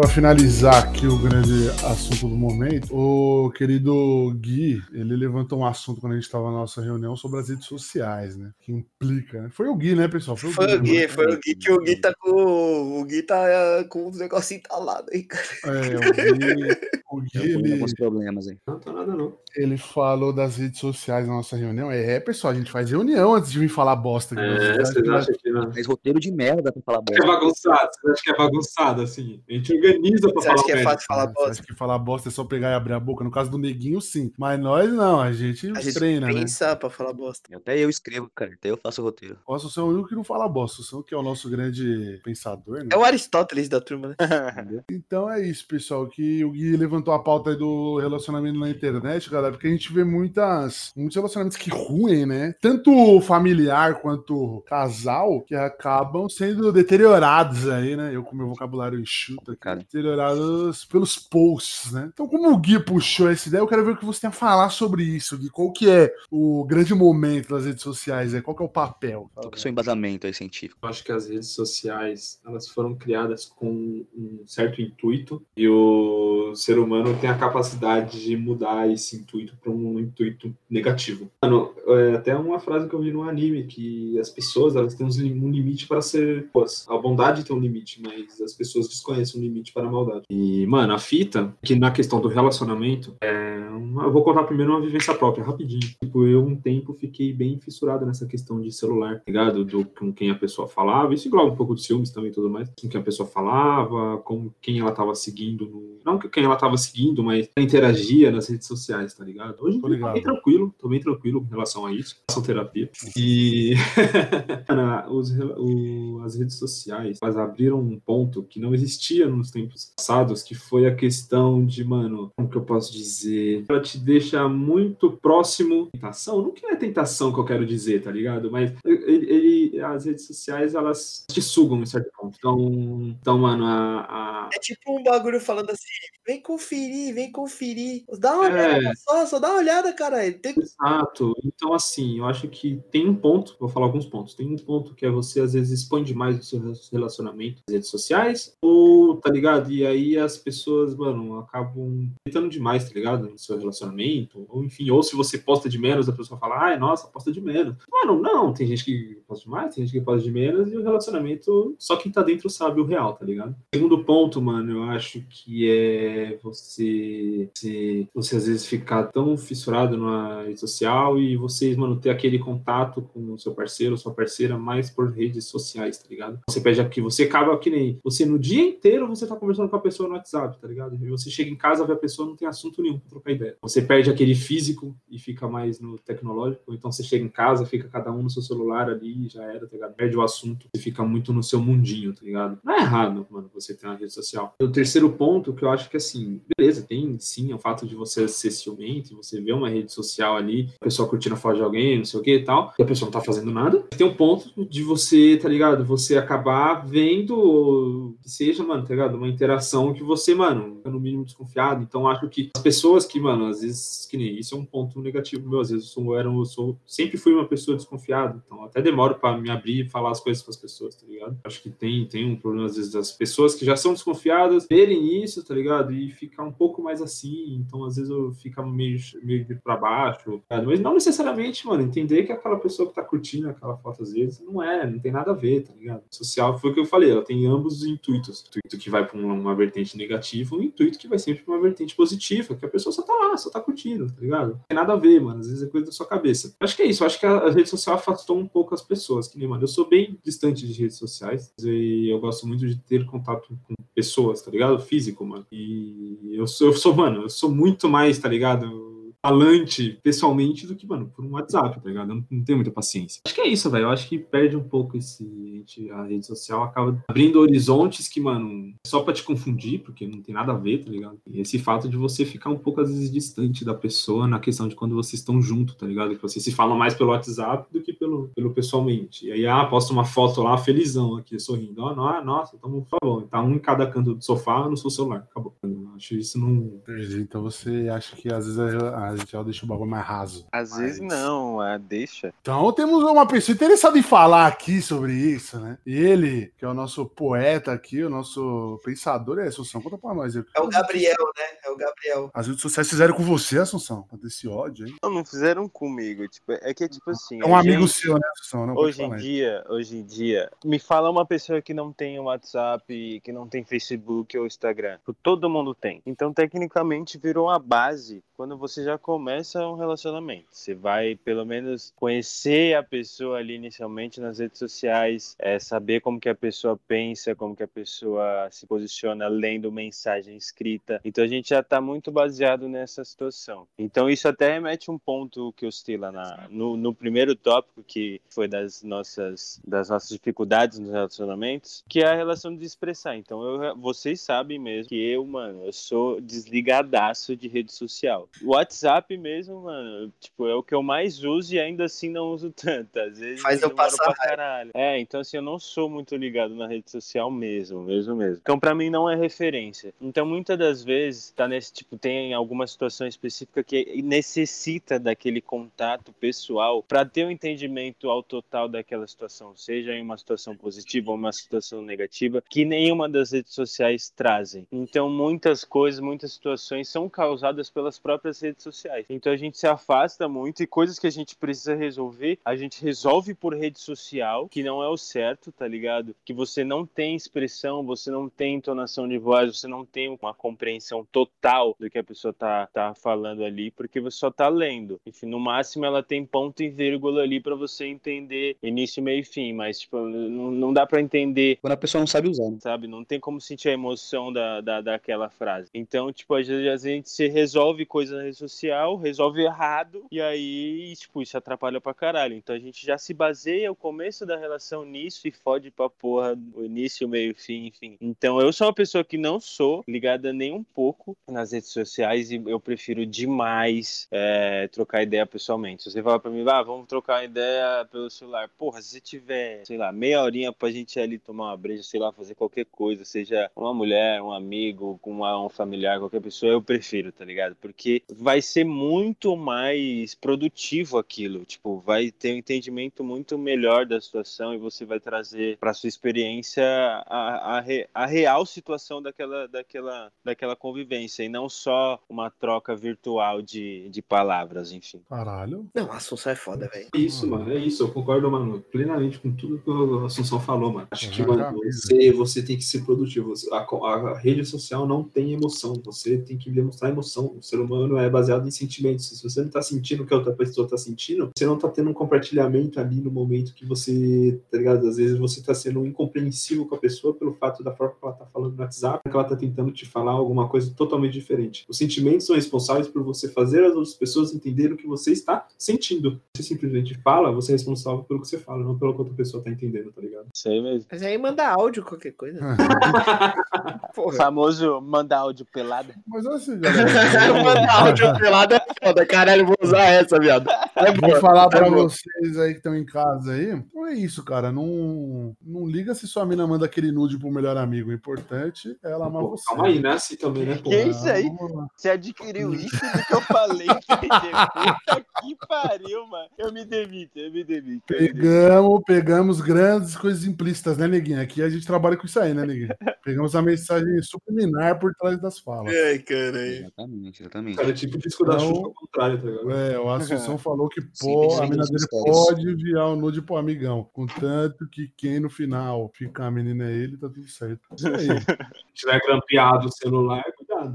Para finalizar aqui o grande assunto do momento, o querido Gui, ele levantou um assunto quando a gente estava na nossa reunião sobre as redes sociais, né? Que implica, né? Foi o Gui, né, pessoal? Foi o né, Gui, mano? foi o Gui que o Gui tá com. O Gui tá eh, com os negocinhos entalados aí, cara. É, o Gui, o Gui ele, alguns problemas aí. Não tá nada, não. ele falou das redes sociais na nossa reunião. É, pessoal, a gente faz reunião antes de vir falar bosta. aqui. É, Vocês acham vocês que? Faz roteiro de merda pra falar Acho que é bosta. bagunçado, vocês acham que é bagunçado, assim. A gente organiza pra Você falar acha que é fácil falar Você bosta? acha que falar bosta é só pegar e abrir a boca? No caso do neguinho, sim. Mas nós não, a gente, A gente treina, né? pensar pra falar bosta. Até eu escrevo, cara. Até eu faço roteiro. Posso ser o único que não fala bosta, o que é o nosso grande pensador, né? É o Aristóteles da turma, né? [laughs] Então é isso, pessoal, que o Gui levantou a pauta aí do relacionamento na internet, galera, porque a gente vê muitas, muitos relacionamentos que ruem, né? Tanto familiar quanto casal, que acabam sendo deteriorados aí, né? Eu com meu vocabulário enxuto aqui, Cara. deteriorados pelos posts, né? Então, como o Gui puxou essa ideia, eu quero ver o que você tem a falar sobre isso, Gui. Qual que é o grande momento das redes sociais, né? Qual que é o papel? Qual que é o seu embasamento aí científico? Eu acho que as redes sociais elas foram criadas com um certo intuito e o ser humano tem a capacidade de mudar esse intuito para um intuito negativo. Mano, é até uma frase que eu vi no anime que as pessoas elas têm um limite para ser boas. A bondade tem um limite, mas as pessoas desconhecem o limite para a maldade. E mano, a fita que na questão do relacionamento é uma- eu vou contar primeiro uma vivência própria, rapidinho. Tipo, eu um tempo fiquei bem fissurado nessa questão de celular, tá ligado? Do, com quem a pessoa falava. Isso engloba um pouco de ciúmes também e tudo mais. Com quem a pessoa falava, com quem ela tava seguindo no. Não que quem ela tava seguindo, mas interagia nas redes sociais, tá ligado? Hoje Tô ligado. tô bem tranquilo, tô bem tranquilo em relação a isso. Façam terapia. E [laughs] Cara, os o- as redes sociais, elas abriram um ponto que não existia nos tempos passados, que foi a questão de, mano, como que eu posso dizer? Ela te deixa muito próximo tentação, não que é tentação que eu quero dizer, tá ligado? Mas ele, ele- as redes sociais, elas te sugam em certo ponto. Então, então mano, a, a- É tipo um bagulho falando assim: vem conferir, vem conferir. Dá uma É. olhada só, só dá uma olhada, cara. Tem... Exato. Então, assim, eu acho que tem um ponto, vou falar alguns pontos. Tem um ponto que é você, às vezes, expõe demais o seu relacionamento nas redes sociais, ou, tá ligado? E aí as pessoas, mano, acabam tentando demais, tá ligado? No seu relacionamento, ou enfim, ou se você posta de menos, a pessoa fala, ai, nossa, posta de menos. Mano, não, tem gente que posta de mais, tem gente que posta de menos, e o relacionamento, só quem tá dentro sabe o real, tá ligado? Segundo ponto, mano, eu acho que é você, você, você às vezes ficar tão fissurado na rede social e vocês, mano, ter aquele contato com o seu parceiro sua parceira mais por redes sociais, tá ligado? Você pede aqui, você acaba que nem você no dia inteiro você tá conversando com a pessoa no WhatsApp, tá ligado? E você chega em casa, vê a pessoa, não tem assunto nenhum pra trocar ideia. Você perde aquele físico e fica mais no tecnológico, então você chega em casa, fica cada um no seu celular ali, já era, tá ligado? Perde o assunto, você fica muito no seu mundinho, tá ligado? Não é errado, mano, você ter uma rede social. E o terceiro ponto que eu acho que assim, beleza, tem sim o fato de você ser ciumento, você ver uma rede social ali, a pessoa curtindo a foto de alguém, não sei o que e tal, e a pessoa não tá fazendo nada. Tem um ponto de você, tá ligado? Você acabar vendo seja, mano, tá ligado? Uma interação que você, mano, no mínimo desconfiado. Então acho que as pessoas que, mano, às vezes, que nem isso é um ponto negativo meu, às vezes eu sou, eu era, eu sou sempre fui uma pessoa desconfiada, então até demoro para me abrir e falar as coisas para as pessoas, tá ligado? Acho que tem, tem um problema, às vezes, das pessoas que já são desconfiadas verem isso, tá ligado? E ficar um pouco mais assim, então às vezes eu fico meio, meio para baixo, tá mas não necessariamente, mano, entender que aquela pessoa que tá curtindo aquela foto às vezes não é, não tem nada a ver, tá ligado? Social foi o que eu falei, ela tem ambos os intuitos. O intuito que vai para uma, vertente negativa, um intuito que vai sempre para uma vertente positiva, que a pessoa só tá lá, só tá curtindo, tá ligado? Não tem nada a ver, mano, às vezes é coisa da sua cabeça. Acho que é isso, acho que a, a rede social afastou um pouco as pessoas, que nem, mano, eu sou bem distante de redes sociais, e eu gosto muito de ter contato com pessoas, tá ligado? Físico, mano. E eu sou, eu sou, mano, eu sou muito mais, tá ligado? Falante pessoalmente do que, mano, por um WhatsApp, tá ligado? Eu não, não tenho muita paciência. Acho que é isso, velho. Eu acho que perde um pouco esse. A rede social acaba abrindo horizontes que, mano, só pra te confundir, porque não tem nada a ver, tá ligado? E esse fato de você ficar um pouco, às vezes, distante da pessoa na questão de quando vocês estão junto, tá ligado? Que vocês se falam mais pelo WhatsApp do que pelo, pelo pessoalmente. E aí, ah, posta uma foto lá, felizão aqui, sorrindo. Ah, nossa, tamo, favor. Tá um em cada canto do sofá no seu celular. Acabou. Eu acho isso não. Então você acha que às vezes a a gente já deixa o bagulho mais raso. Às Mas... vezes não, deixa. Então temos uma pessoa interessada em falar aqui sobre isso, né? E ele, que é o nosso poeta aqui, o nosso pensador, é Assunção, conta pra nós. É o Gabriel, né? É o Gabriel. As redes sociais fizeram com você, Assunção, desse ódio, hein? Não, não fizeram comigo. Tipo, é que é tipo assim. É um amigo gente... seu, né, Assunção? Não hoje em dia, hoje em dia, me fala uma pessoa que não tem WhatsApp, que não tem Facebook ou Instagram. Todo mundo tem. Então, tecnicamente, virou a base quando você já começa um relacionamento. Você vai, pelo menos, conhecer a pessoa ali inicialmente nas redes sociais, é, saber como que a pessoa pensa, como que a pessoa se posiciona lendo mensagem escrita. Então a gente já está muito baseado nessa situação. Então isso até remete um ponto que eu citei lá na, no, no primeiro tópico, que foi das nossas, das nossas dificuldades nos relacionamentos, que é a relação de expressar. Então eu, vocês sabem mesmo que eu, mano, eu sou desligadaço de rede social. O WhatsApp mesmo, mano, tipo, é o que eu mais uso e ainda assim não uso [laughs] tanto. Às vezes Faz eu passar pra caralho. É, então assim, eu não sou muito ligado na rede social mesmo, mesmo mesmo. Então pra mim não é referência. Então muitas das vezes tá nesse tipo, tem alguma situação específica que necessita daquele contato pessoal para ter um entendimento ao total daquela situação, seja em uma situação positiva ou uma situação negativa, que nenhuma das redes sociais trazem. Então muitas coisas, muitas situações são causadas pelas próprias redes sociais. Então a gente se afasta muito e coisas que a gente precisa resolver, a gente resolve por rede social, que não é o certo, tá ligado? Que você não tem expressão, você não tem entonação de voz, você não tem uma compreensão total do que a pessoa tá, tá falando ali, porque você só tá lendo. Enfim, no máximo ela tem ponto e vírgula ali para você entender início, meio e fim, mas tipo, não, não dá para entender. Quando a pessoa não sabe usar. Né? Sabe? Não tem como sentir a emoção da, da, daquela frase. Então, tipo, às vezes a gente se resolve coisas coisa na rede social, resolve errado, e aí, tipo, isso atrapalha pra caralho. Então a gente já se baseia o começo da relação nisso e fode pra porra o início, o meio, o fim, enfim. Então eu sou uma pessoa que não sou ligada nem um pouco nas redes sociais e eu prefiro demais é, trocar ideia pessoalmente. Se você falar pra mim, ah, vamos trocar ideia pelo celular, porra, se você tiver, sei lá, meia horinha pra gente ali tomar uma breja, sei lá, fazer qualquer coisa, seja uma mulher, um amigo, com irmão, familiar, qualquer pessoa, eu prefiro, tá ligado? Porque vai ser muito mais produtivo aquilo. Tipo, vai ter um entendimento muito melhor da situação e você vai trazer pra sua experiência a, a, re- a real situação daquela, daquela, daquela convivência e não só uma troca virtual de, de palavras, enfim. Caralho. Não, Assunção é foda, velho. É isso, mano, é isso. Eu concordo, mano, plenamente com tudo que o Assunção falou, mano. Acho que, Uhum. mano, você, você tem que ser produtivo. A, a rede social não tem emoção. Você tem que demonstrar emoção. O ser humano é baseado em sentimentos. Se você não tá sentindo o que a outra pessoa tá sentindo, você não tá tendo um compartilhamento ali no momento que você, tá ligado? Às vezes você tá sendo incompreensível com a pessoa pelo fato da forma que ela tá falando no WhatsApp, que ela tá tentando te falar alguma coisa totalmente diferente. Os sentimentos são responsáveis por você fazer as outras pessoas entenderem o que você está sentindo. Você simplesmente fala, você é responsável pelo que você fala, não pelo que a outra pessoa tá entendendo, tá ligado? Isso aí mesmo. Mas aí manda áudio, qualquer coisa. [laughs] O famoso mandar áudio pelada. Mas assim, [laughs] galera. Manda áudio pelado é foda, caralho, vou usar essa, viado. É Vou boa. falar pra É boa. vocês aí que estão em casa aí. Então é isso, cara. Não, não liga se sua mina manda aquele nude pro melhor amigo. O importante é ela amar Pô, você. calma aí, né? Assim também, né? Que isso aí? Você adquiriu isso do que eu falei? [laughs] Puta que pariu, mano. Eu me demito, eu me demito. eu me demito. Pegamos, pegamos grandes coisas implícitas, né, Neguinho? Aqui a gente trabalha com isso aí, né, Neguinho? Pegamos a mensagem subliminar por trás das falas. Ai, caralho. Exatamente, exatamente. Cara, é tipo disco da Então- Xuxa ao contrário, tá ligado? É, o Assunção [laughs] falou que pô, Simplesmente a mina dele pode enviar o nude pro amigão. Contanto que quem no final fica a menina é ele, tá tudo certo. Isso aí. [laughs] Se tiver grampeado o celular,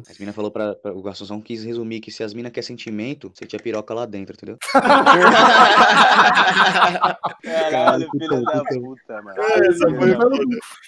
As minas falou pra, pra- O Assunção quis resumir que se as minas quer sentimento, você tinha piroca lá dentro, entendeu? [laughs] Caralho, filho da puta, mano. Essa foi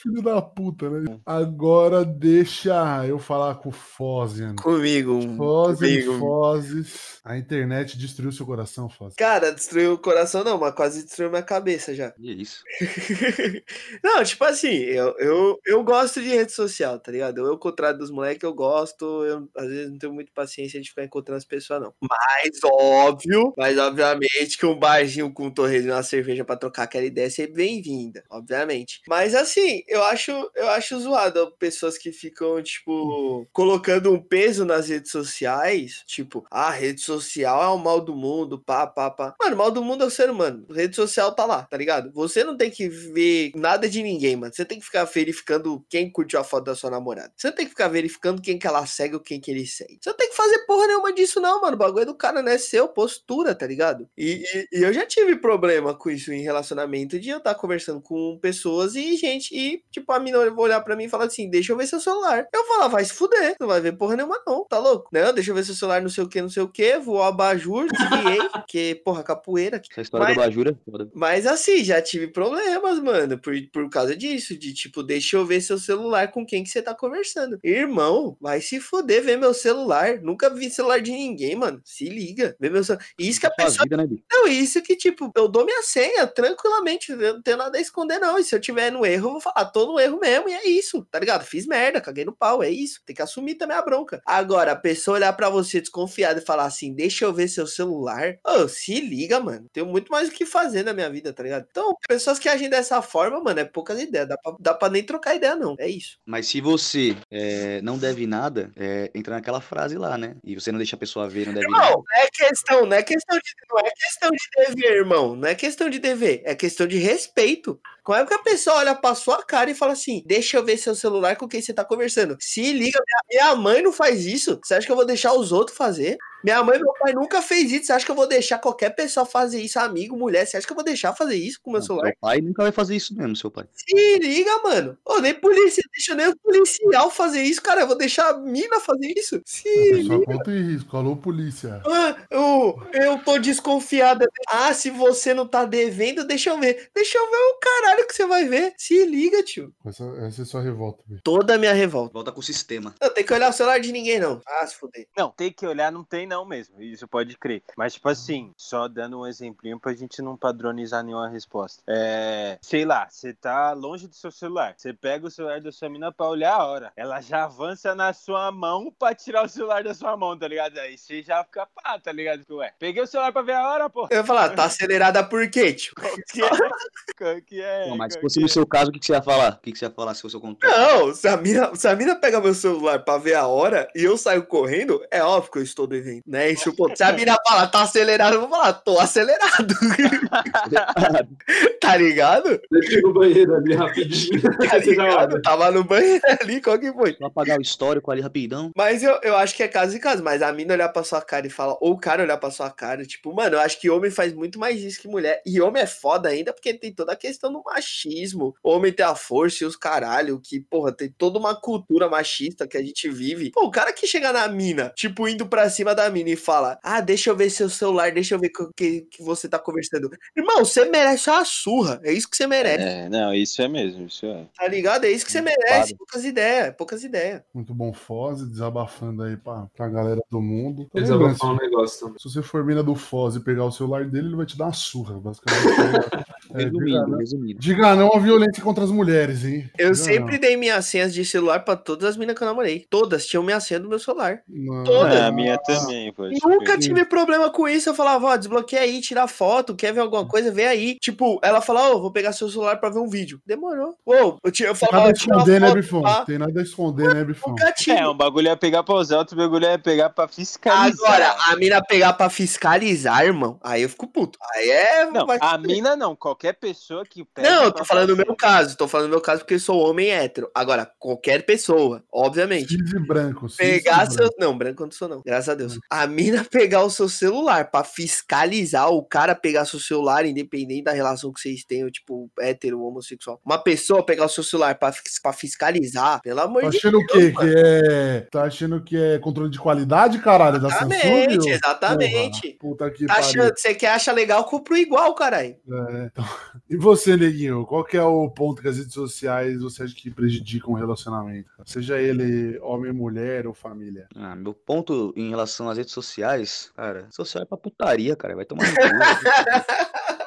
filho da puta, né? Agora deixa eu falar com o Fozian. Comigo, Fozian, comigo. Fozes. A internet destruiu seu coração, Fozian. Cara, destruiu o coração não, mas quase destruiu minha cabeça já. E é isso. [laughs] não, tipo assim, eu, eu, eu gosto de rede social, tá ligado? Eu, ao contrário dos moleques, eu gosto, eu às vezes não tenho muita paciência de ficar encontrando as pessoas, não. Mas óbvio, mas obviamente que um barzinho com um torresmo e uma cerveja pra trocar aquela ideia é sempre bem-vinda, obviamente. Mas assim, eu acho, eu acho zoado pessoas que ficam, tipo, colocando um peso nas redes sociais, tipo, ah, rede social é o mal do mundo, pá, pá, pá. Mano, o mal do mundo é o ser humano. Rede social tá lá, tá ligado? Você não tem que ver nada de ninguém, mano. Você tem que ficar verificando quem curtiu a foto da sua namorada. Você não tem que ficar verificando quem que ela segue ou quem que ele segue. Você não tem que fazer porra nenhuma disso, não, mano. O bagulho é do cara não é seu, postura, tá ligado? E, e- e eu já tive problema com isso em relacionamento de eu estar conversando com pessoas e gente, e tipo, a mina olhar pra mim e falar assim: deixa eu ver seu celular. Eu falar, vai se fuder, não vai ver porra nenhuma, não, tá louco? Não, deixa eu ver seu celular, não sei o que, não sei o que, vou ao abajur, desviei, [laughs] que, porra, capoeira. Essa história Mas- do Bajura. foda. Mas assim, já tive problemas, mano, por, por causa disso. De tipo, deixa eu ver seu celular com quem que você tá conversando. Irmão, vai se fuder ver meu celular. Nunca vi celular de ninguém, mano. Se liga. Vê meu celular. Isso que a pessoa. vida, né? Não, isso que, tipo, eu dou minha senha tranquilamente. Eu não tenho nada a esconder, não. E se eu tiver no erro, eu vou falar, tô no erro mesmo. E é isso, tá ligado? Fiz merda, caguei no pau. É isso. Tem que assumir também a bronca. Agora, a pessoa olhar pra você desconfiada e falar assim, deixa eu ver seu celular. Ô, se liga, mano. Tenho muito mais o que fazer na minha vida, tá ligado? Então, pessoas que agem dessa forma, mano, é poucas ideias. Dá pra, dá pra nem trocar ideia, não. É isso. Mas se você é, não deve nada, é, entra naquela frase lá, né? E você não deixa a pessoa ver, não deve nada. Não, não é questão, não é questão de, não é questão de dever, irmão. Não é questão de dever, é questão de respeito. Como é que a pessoa olha pra sua cara e fala assim: deixa eu ver seu celular com quem você tá conversando? Se liga, minha, minha mãe não faz isso. Você acha que eu vou deixar os outros fazer? Minha mãe e meu pai nunca fez isso. Você acha que eu vou deixar qualquer pessoa fazer isso? Amigo, mulher, você acha que eu vou deixar fazer isso com o meu Não, celular? Seu pai nunca vai fazer isso mesmo, seu pai. Se liga, mano. Ô, nem polícia, deixa nem o policial fazer isso, cara. Eu vou deixar a mina fazer isso. Se Só conta em risco. Alô, polícia. ah, eu, eu tô desconfiada. Ah, se você não tá devendo, deixa eu ver. Deixa eu ver o caralho que você vai ver. Se liga, tio. Essa, essa é sua revolta. Toda a minha revolta. Volta com o sistema. Não tem que olhar o celular de ninguém, não. Ah, se fuder. Não, tem que olhar, não tem não, não mesmo, isso pode crer. Mas, tipo assim, só dando um exemplinho pra gente não padronizar nenhuma resposta. É, sei lá, você tá longe do seu celular, você pega o celular da sua mina pra olhar a hora, ela já avança na sua mão pra tirar o celular da sua mão, tá ligado? Aí você já fica pá, tá ligado? Ué, peguei o celular pra ver a hora, pô. Eu ia falar, tá [laughs] acelerada por quê, tio? Qual que é? [laughs] Qual que é? Pô, mas se fosse no é? seu caso, o que, que você ia falar? O que, que você ia falar se fosse o contrário? Não, se a, mina, se a mina pega meu celular pra ver a hora e eu saio correndo, é óbvio que eu estou devendo, né? Isso, pô, se a mina fala, tá acelerado, eu vou falar, tô acelerado. [laughs] tá ligado? Deixa no banheiro ali rapidinho. [laughs] Tá ligado? Tava no banheiro [laughs] ali, qual que foi? Só apagar o histórico ali rapidão. Mas eu, eu acho que é caso em caso, mas a mina olhar pra sua cara e falar, ou o cara olhar pra sua cara, tipo, mano, eu acho que homem faz muito mais isso que mulher. E homem é foda ainda porque tem toda a questão do machismo. Homem tem a força e os caralho, que, porra, tem toda uma cultura machista que a gente vive. Pô, o cara que chega na mina, tipo, indo pra cima da mina e fala, ah, deixa eu ver seu celular, deixa eu ver o que, que você tá conversando. Irmão, você merece uma surra. É isso que você merece. É, não, isso é mesmo, isso é. Tá ligado? É isso que você merece. Poucas ideias, poucas ideias. Muito bom Foz, desabafando aí pra, pra galera do mundo. Lembrando, falar um negócio também. se você for mina do Foz e pegar o celular dele, ele vai te dar uma surra, basicamente. [laughs] É, diga, Resumindo, não, resumindo. diga não à violência contra as mulheres, hein? Eu Diga sempre dei minhas senhas de celular pra todas as minas que eu namorei. Todas tinham minha senha do meu celular. não. Toda. É, a minha também, pode Nunca crer. tive problema com isso. Eu falava, ó, desbloqueia aí, tira foto, quer ver alguma coisa, vê aí. Tipo, ela falou, ó, vou pegar seu celular pra ver um vídeo. Demorou. Ô, eu, tinha- eu Tem falava, nada ó, a tira uma esconder, né, Bifão? tá? Tem nada a esconder, né, Bifão? Nunca tive. É, um bagulho é pegar pra usar, outro bagulho é pegar pra fiscalizar. Agora, a mina pegar pra fiscalizar, irmão, aí eu fico puto. Aí é. Não, a mina não, qualquer pessoa que pega. Não, eu tô falando do fazer. meu caso. Tô falando do meu caso porque eu sou homem hétero. Agora, qualquer pessoa, obviamente. Cis e branco. cis e Pegar branco. seu. Não, branco eu não sou, não. Graças a Deus. A mina [laughs] pegar o seu celular pra fiscalizar, o cara pegar seu celular, independente da relação que vocês tenham, tipo, hétero, homossexual. Uma pessoa pegar o seu celular pra, pra fiscalizar, pelo amor Tá de achando o quê? Que é. Tá achando que é controle de qualidade, caralho? Da Samsung? Exatamente, exatamente. Porra, puta que Tá pariu. achando, você quer achar legal, compra o igual, caralho. É, então. E você, Neguinho, qual que é o ponto que as redes sociais você acha que prejudicam o relacionamento? Seja ele homem, mulher ou família. Ah, meu ponto em relação às redes sociais, cara, social é pra putaria, cara. Vai tomar no cu. [laughs]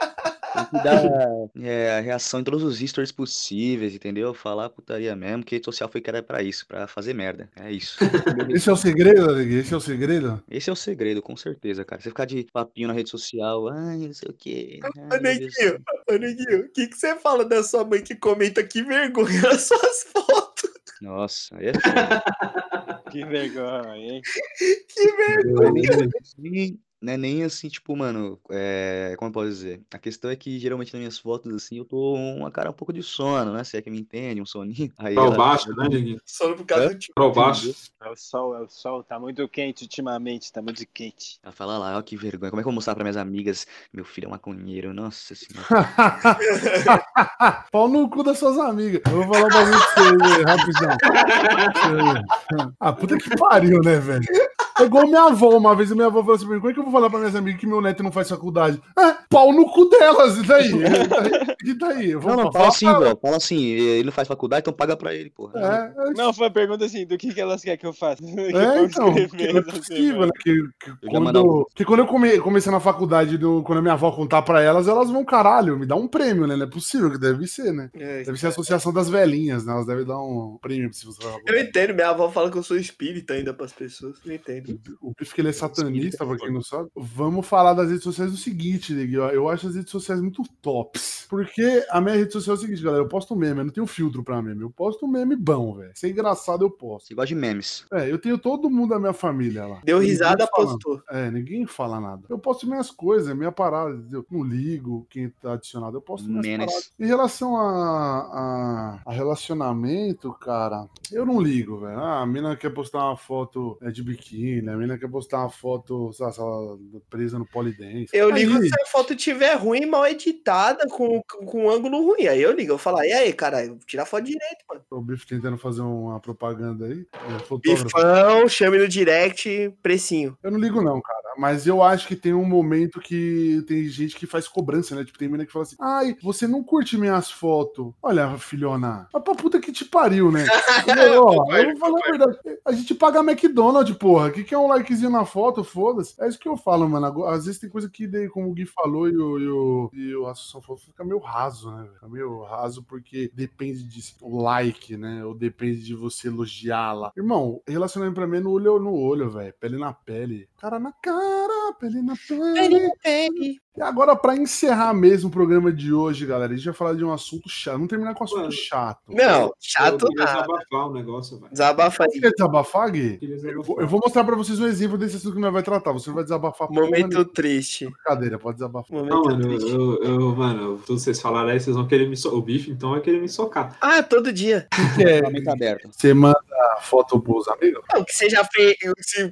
[laughs] Dar é, a reação em todos os stories possíveis, entendeu? Falar putaria mesmo, que rede social foi criada pra isso, pra fazer merda. É isso. [laughs] Esse é o segredo, Neguinho? Esse é o segredo? Esse é o segredo, com certeza, cara. Você ficar de papinho na rede social, ai, não sei o quê. ai, Neguinho, ô, Neguinho, o que, que você fala da sua mãe que comenta que vergonha nas suas fotos? Nossa, aí é foda. [laughs] Que vergonha, hein? Que vergonha. Não é nem- assim, tipo, mano, é, como eu posso dizer? A questão é que geralmente nas minhas fotos, assim, eu tô uma cara um pouco de sono, né? Se é que me entende, um soninho. [laughs] Aí Pra ela- baixo, né, Neguinho? Só por causa Hã? do tio. Pra baixo. É o sol, é o sol. Tá muito quente ultimamente, tá muito quente. Ela fala lá, ó, que vergonha. Como é que eu vou mostrar pra minhas amigas? Meu filho é um maconheiro, nossa senhora. [laughs] Pau no cu das suas amigas. Eu vou falar pra você rapidão. [laughs] Ah, puta que pariu, né, velho? É igual minha avó, uma vez a minha avó falou assim: como é que eu vou falar pra minhas amigas que meu neto não faz faculdade? É, pau no cu delas, e daí? [laughs] E daí? Eu vou Não, não, fala assim, velho. Fala assim, ele não faz faculdade, então paga pra ele, porra. É, é Não, foi a pergunta assim, do que, que elas querem que eu faça? [laughs] Que É, então, que não é possível, né? Que, que quando, que quando eu come- comecei na faculdade, do, quando a minha avó contar pra elas, elas vão, caralho, me dá um prêmio, né? Não é possível, que deve ser, né? É, Deve ser a associação das velhinhas, né? Elas devem dar um prêmio se você Eu entendo, minha avó fala que eu sou espírita ainda pras pessoas. Eu entendo. O Biff que ele é satanista, pra quem não sabe. Vamos falar das redes sociais do seguinte, Neguinho. ó, Eu acho as redes sociais muito tops. Porque a minha rede social é o seguinte, galera. Eu posto meme, eu não tenho filtro pra meme. Eu posto meme bom, velho. Se é engraçado, eu posto. Você gosta de memes. É, eu tenho todo mundo da minha família lá. Deu Ninguém risada, postou. É, ninguém fala nada. Eu posto minhas coisas, minha parada, entendeu? Não ligo quem tá adicionado. Eu posto minhas Menes. paradas. Em relação a, a, a relacionamento, cara, eu não ligo, velho. Ah, a mina quer postar uma foto é, de biquíni, a mina quer postar uma foto, sei lá, presa no polidense. Eu ligo Aí, se a foto tiver ruim, mal editada, com, com um ângulo ruim. Aí eu ligo, eu falo, e aí, caralho, tira a foto direito, mano. O Biff tentando fazer uma propaganda aí. é. Bifão, chame no direct, precinho. Eu não ligo, não, cara. Mas eu acho que tem um momento que tem gente que faz cobrança, né? Tipo, tem menina que fala assim: ai, você não curte minhas fotos. Olha, filhona, mas pra puta que te pariu, né? [laughs] Eu, ó, eu vou falar a verdade. A gente paga McDonald's, porra. Que quer um likezinho na foto, foda-se. É isso que eu falo, mano. Agora, Às vezes tem coisa que, daí, como o Gui falou e o, e o, e o Assunção falou, fica meio raso, né? Fica meio raso porque depende de o like, né? Ou depende de você elogiar lá. Irmão, relacionamento pra mim é no olho no olho, velho. Pele na pele. Cara na cara, pele na pele. E agora, pra encerrar mesmo o programa de hoje, galera, a gente vai falar de um assunto chato. Vamos terminar com um assunto Mano. chato. Não, chato eu queria nada. desabafar o negócio, velho. Desabafa aí. Você quer desabafar, Gui? Eu desabafar. eu vou mostrar pra vocês um exemplo desse assunto que nós vai tratar. Você não vai desabafar Momento triste. Brincadeira, pode desabafar. Não, Momento mano, triste. eu, eu, mano, tudo vocês falaram aí, vocês vão querer me socar. O bife, então, vai querer me socar. Ah, todo dia. Relacionamento [laughs] aberto. Você manda foto pros amigos? Não, que você já fez.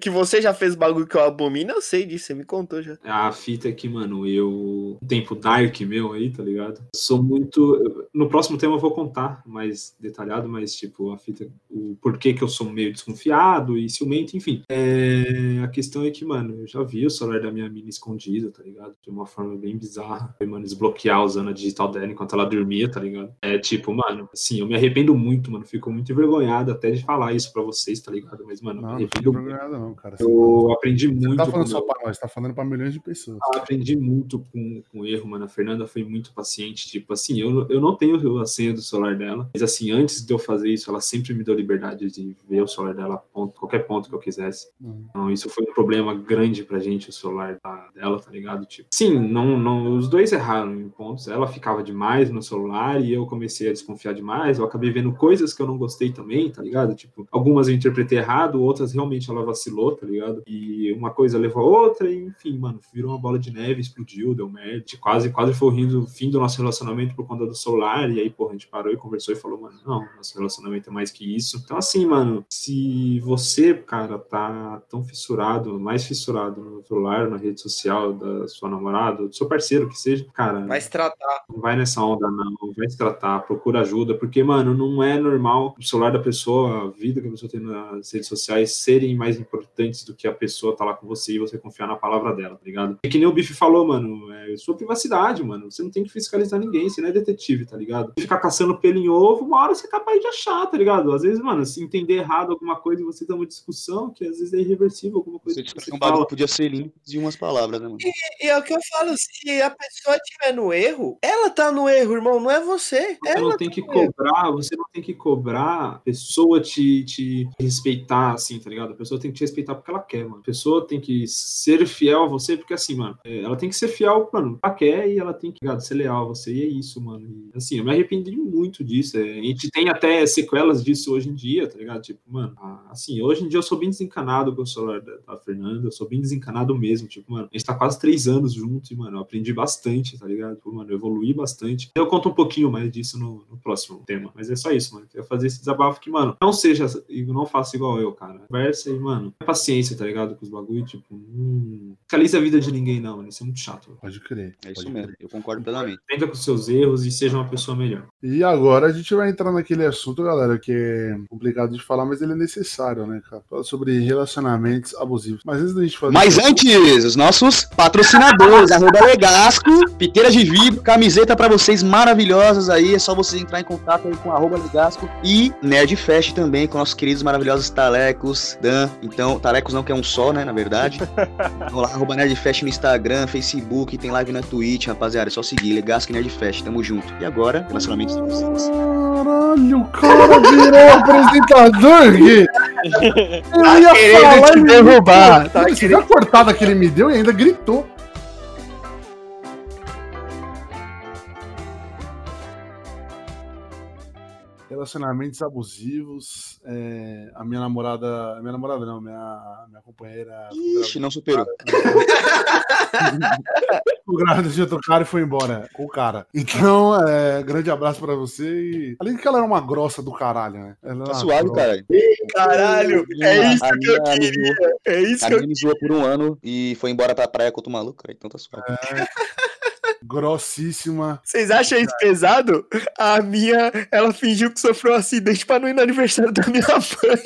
Que você já fez bagulho que eu abomino, eu sei disso, você me contou já. A fita é que, mano, eu. um Tempo dark meu aí, tá ligado? Sou muito. No próximo tema eu vou contar mais detalhado, mas, tipo, a fita. O porquê que eu sou meio desconfiado e ciumento, enfim. É... A questão é que, mano, eu já vi o celular da minha mina escondido, tá ligado? De uma forma bem bizarra. Foi, mano, desbloquear usando a digital dela enquanto ela dormia, tá ligado? É tipo, mano, assim, eu me arrependo muito, mano. Fico muito envergonhado até de falar isso pra vocês, tá ligado? Mas, mano, eu Não, me não não, cara. Eu aprendi Você muito. não tá falando só pra nós, tá falando pra milhões de pessoas. eu aprendi muito com, com o erro, mano. A Fernanda foi muito paciente. Tipo assim, eu, eu não tenho a senha do celular dela, mas assim, antes de eu fazer isso, ela sempre me deu liberdade de ver o celular dela a ponto, qualquer ponto que eu quisesse. Hum. Então, isso foi um problema grande pra gente, o celular da- dela, tá ligado? Tipo, sim, não, não, os dois erraram em pontos. Ela ficava demais no celular e eu comecei a desconfiar demais. Eu acabei vendo coisas que eu não gostei também, tá ligado? Tipo, algumas eu interpretei errado, outras realmente ela vacilou, tá ligado? E uma coisa levou a outra, e enfim, mano, virou uma bola de neve, explodiu, deu merda. Quase, quase foi o rim do- fim do nosso relacionamento por conta do celular. E aí, porra, a gente parou e conversou e falou, mano, não, nosso relacionamento é mais que isso. Então, assim, mano, se você, cara, tá tão fissurado, mais fissurado no celular, na rede social da sua namorada, do seu parceiro que seja, cara, Vai se tratar. não vai nessa onda, não. Vai se tratar, procura ajuda, porque, mano, não é normal o celular da pessoa, vida que a pessoa tem nas redes sociais serem mais importantes do que a pessoa tá lá com você e você confiar na palavra dela, tá ligado? É que nem o Bife falou, mano, é sua privacidade, mano. Você não tem que fiscalizar ninguém, você não é detetive, tá ligado? Ficar caçando pelo em ovo, uma hora você é capaz de achar, tá ligado? Às vezes, mano, se entender errado alguma coisa e você tem uma discussão que às vezes é irreversível, alguma coisa Você que disse você um fala. podia ser lindo de umas palavras, né, mano? E é o que eu falo, se a pessoa estiver no erro, ela tá no erro, irmão, não é você. Você Ela não tem que cobrar, você não tem que cobrar a pessoa te, te respeitar, assim, tá ligado? A pessoa tem que te respeitar porque ela quer, mano. A pessoa tem que ser fiel a você, porque assim, mano, é, ela tem que ser fiel, mano, ela quer e ela tem que, ligado, ser leal a você, e é isso, mano. E, assim, eu me arrependi muito disso. é, a gente tem até sequelas disso hoje em dia, tá ligado? Tipo, mano, assim, hoje em dia eu sou bem desencanado com o celular da, da Fernanda, eu sou bem desencanado mesmo, tipo, mano, a gente tá quase três anos junto e, mano, eu aprendi bastante, tá ligado? Tipo, mano, eu evoluí bastante. Eu conto um pouquinho mais disso no, no próximo tema, mas é só isso, mano. Eu queria fazer esse desabafo que, mano, não seja, e não faça igual eu, cara. Conversa e, mano, tenha paciência, tá ligado? Com os bagulho, tipo, hum, fiscalize a vida de ninguém, não, mano. Isso é muito chato. mano. Pode crer. É isso mesmo, crer. eu concordo plenamente. Aprenda com seus erros e seja uma pessoa melhor. E agora a gente vai entrar naquele assunto, galera, que é complicado de falar, mas ele é necessário, né, cara? Fala sobre relacionamentos abusivos. Mas antes da gente fazer. Mas antes, os nossos patrocinadores, arroba Legasco, piteiras de vidro, camiseta pra vocês maravilhosas aí, é só vocês entrar em contato aí com arroba Legasco e Nerd Fest também, com nossos queridos maravilhosos Talecos, Dan, então, Talecos não que é um só, né, na verdade. [laughs] Vamos lá, arroba Nerd Fest no Instagram, Facebook, tem live na Twitch, rapaziada, é só seguir, Legasco e Nerd Fest, tamo junto. E agora, relacionamentos abusivos. Caralho, o cara virou [laughs] apresentador, Gui. [laughs] Eu ia querendo falar te e me derrubar, tá Você viu a cortada que ele me deu e ainda gritou. Relacionamentos abusivos. é, a minha namorada. a Minha namorada não, minha, minha companheira. Ixi, não superou. [laughs] O grávida de outro cara e foi embora com o cara. Então, é, grande abraço pra você. E... Além de que ela era uma grossa do caralho, né? Ela Tá grossa. caralho. Caralho, é isso A que eu queria. É isso A que eu menina me zoou por um ano e foi embora pra praia com outro maluco, cara, então tá suave. Grossíssima. Vocês acham isso pesado? A minha, ela fingiu que sofreu um acidente pra não ir no aniversário da minha mãe.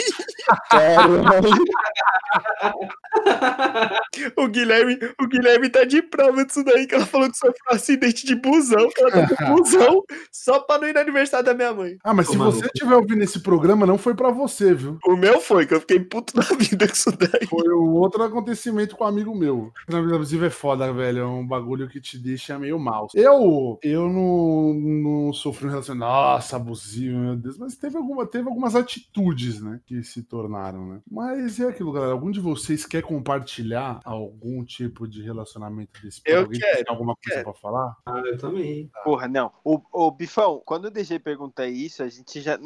O Guilherme, o Guilherme tá de prova disso daí, que ela falou que sofreu um acidente de busão, que ela tá de busão, só pra não ir no aniversário da minha mãe. Ah, mas Ô, se mano, você estiver ouvindo esse programa, não foi pra você, viu? O meu foi, que eu fiquei puto da vida com isso daí. Foi um outro acontecimento com um amigo meu. Na vida abusiva é foda, velho. É um bagulho que te deixa meio mal. Eu, eu não, não sofri um relacionamento, nossa, abusivo, meu Deus. Mas teve, alguma, teve algumas atitudes, né? Que se tornaram, né? Mas é aquilo, galera. Algum de vocês quer compartilhar algum tipo de relacionamento desse? Eu Alguém quero, tem alguma coisa quero. pra falar? Ah, eu também. Porra, não. O, o Bifão, quando o DG pergunta isso, a gente já.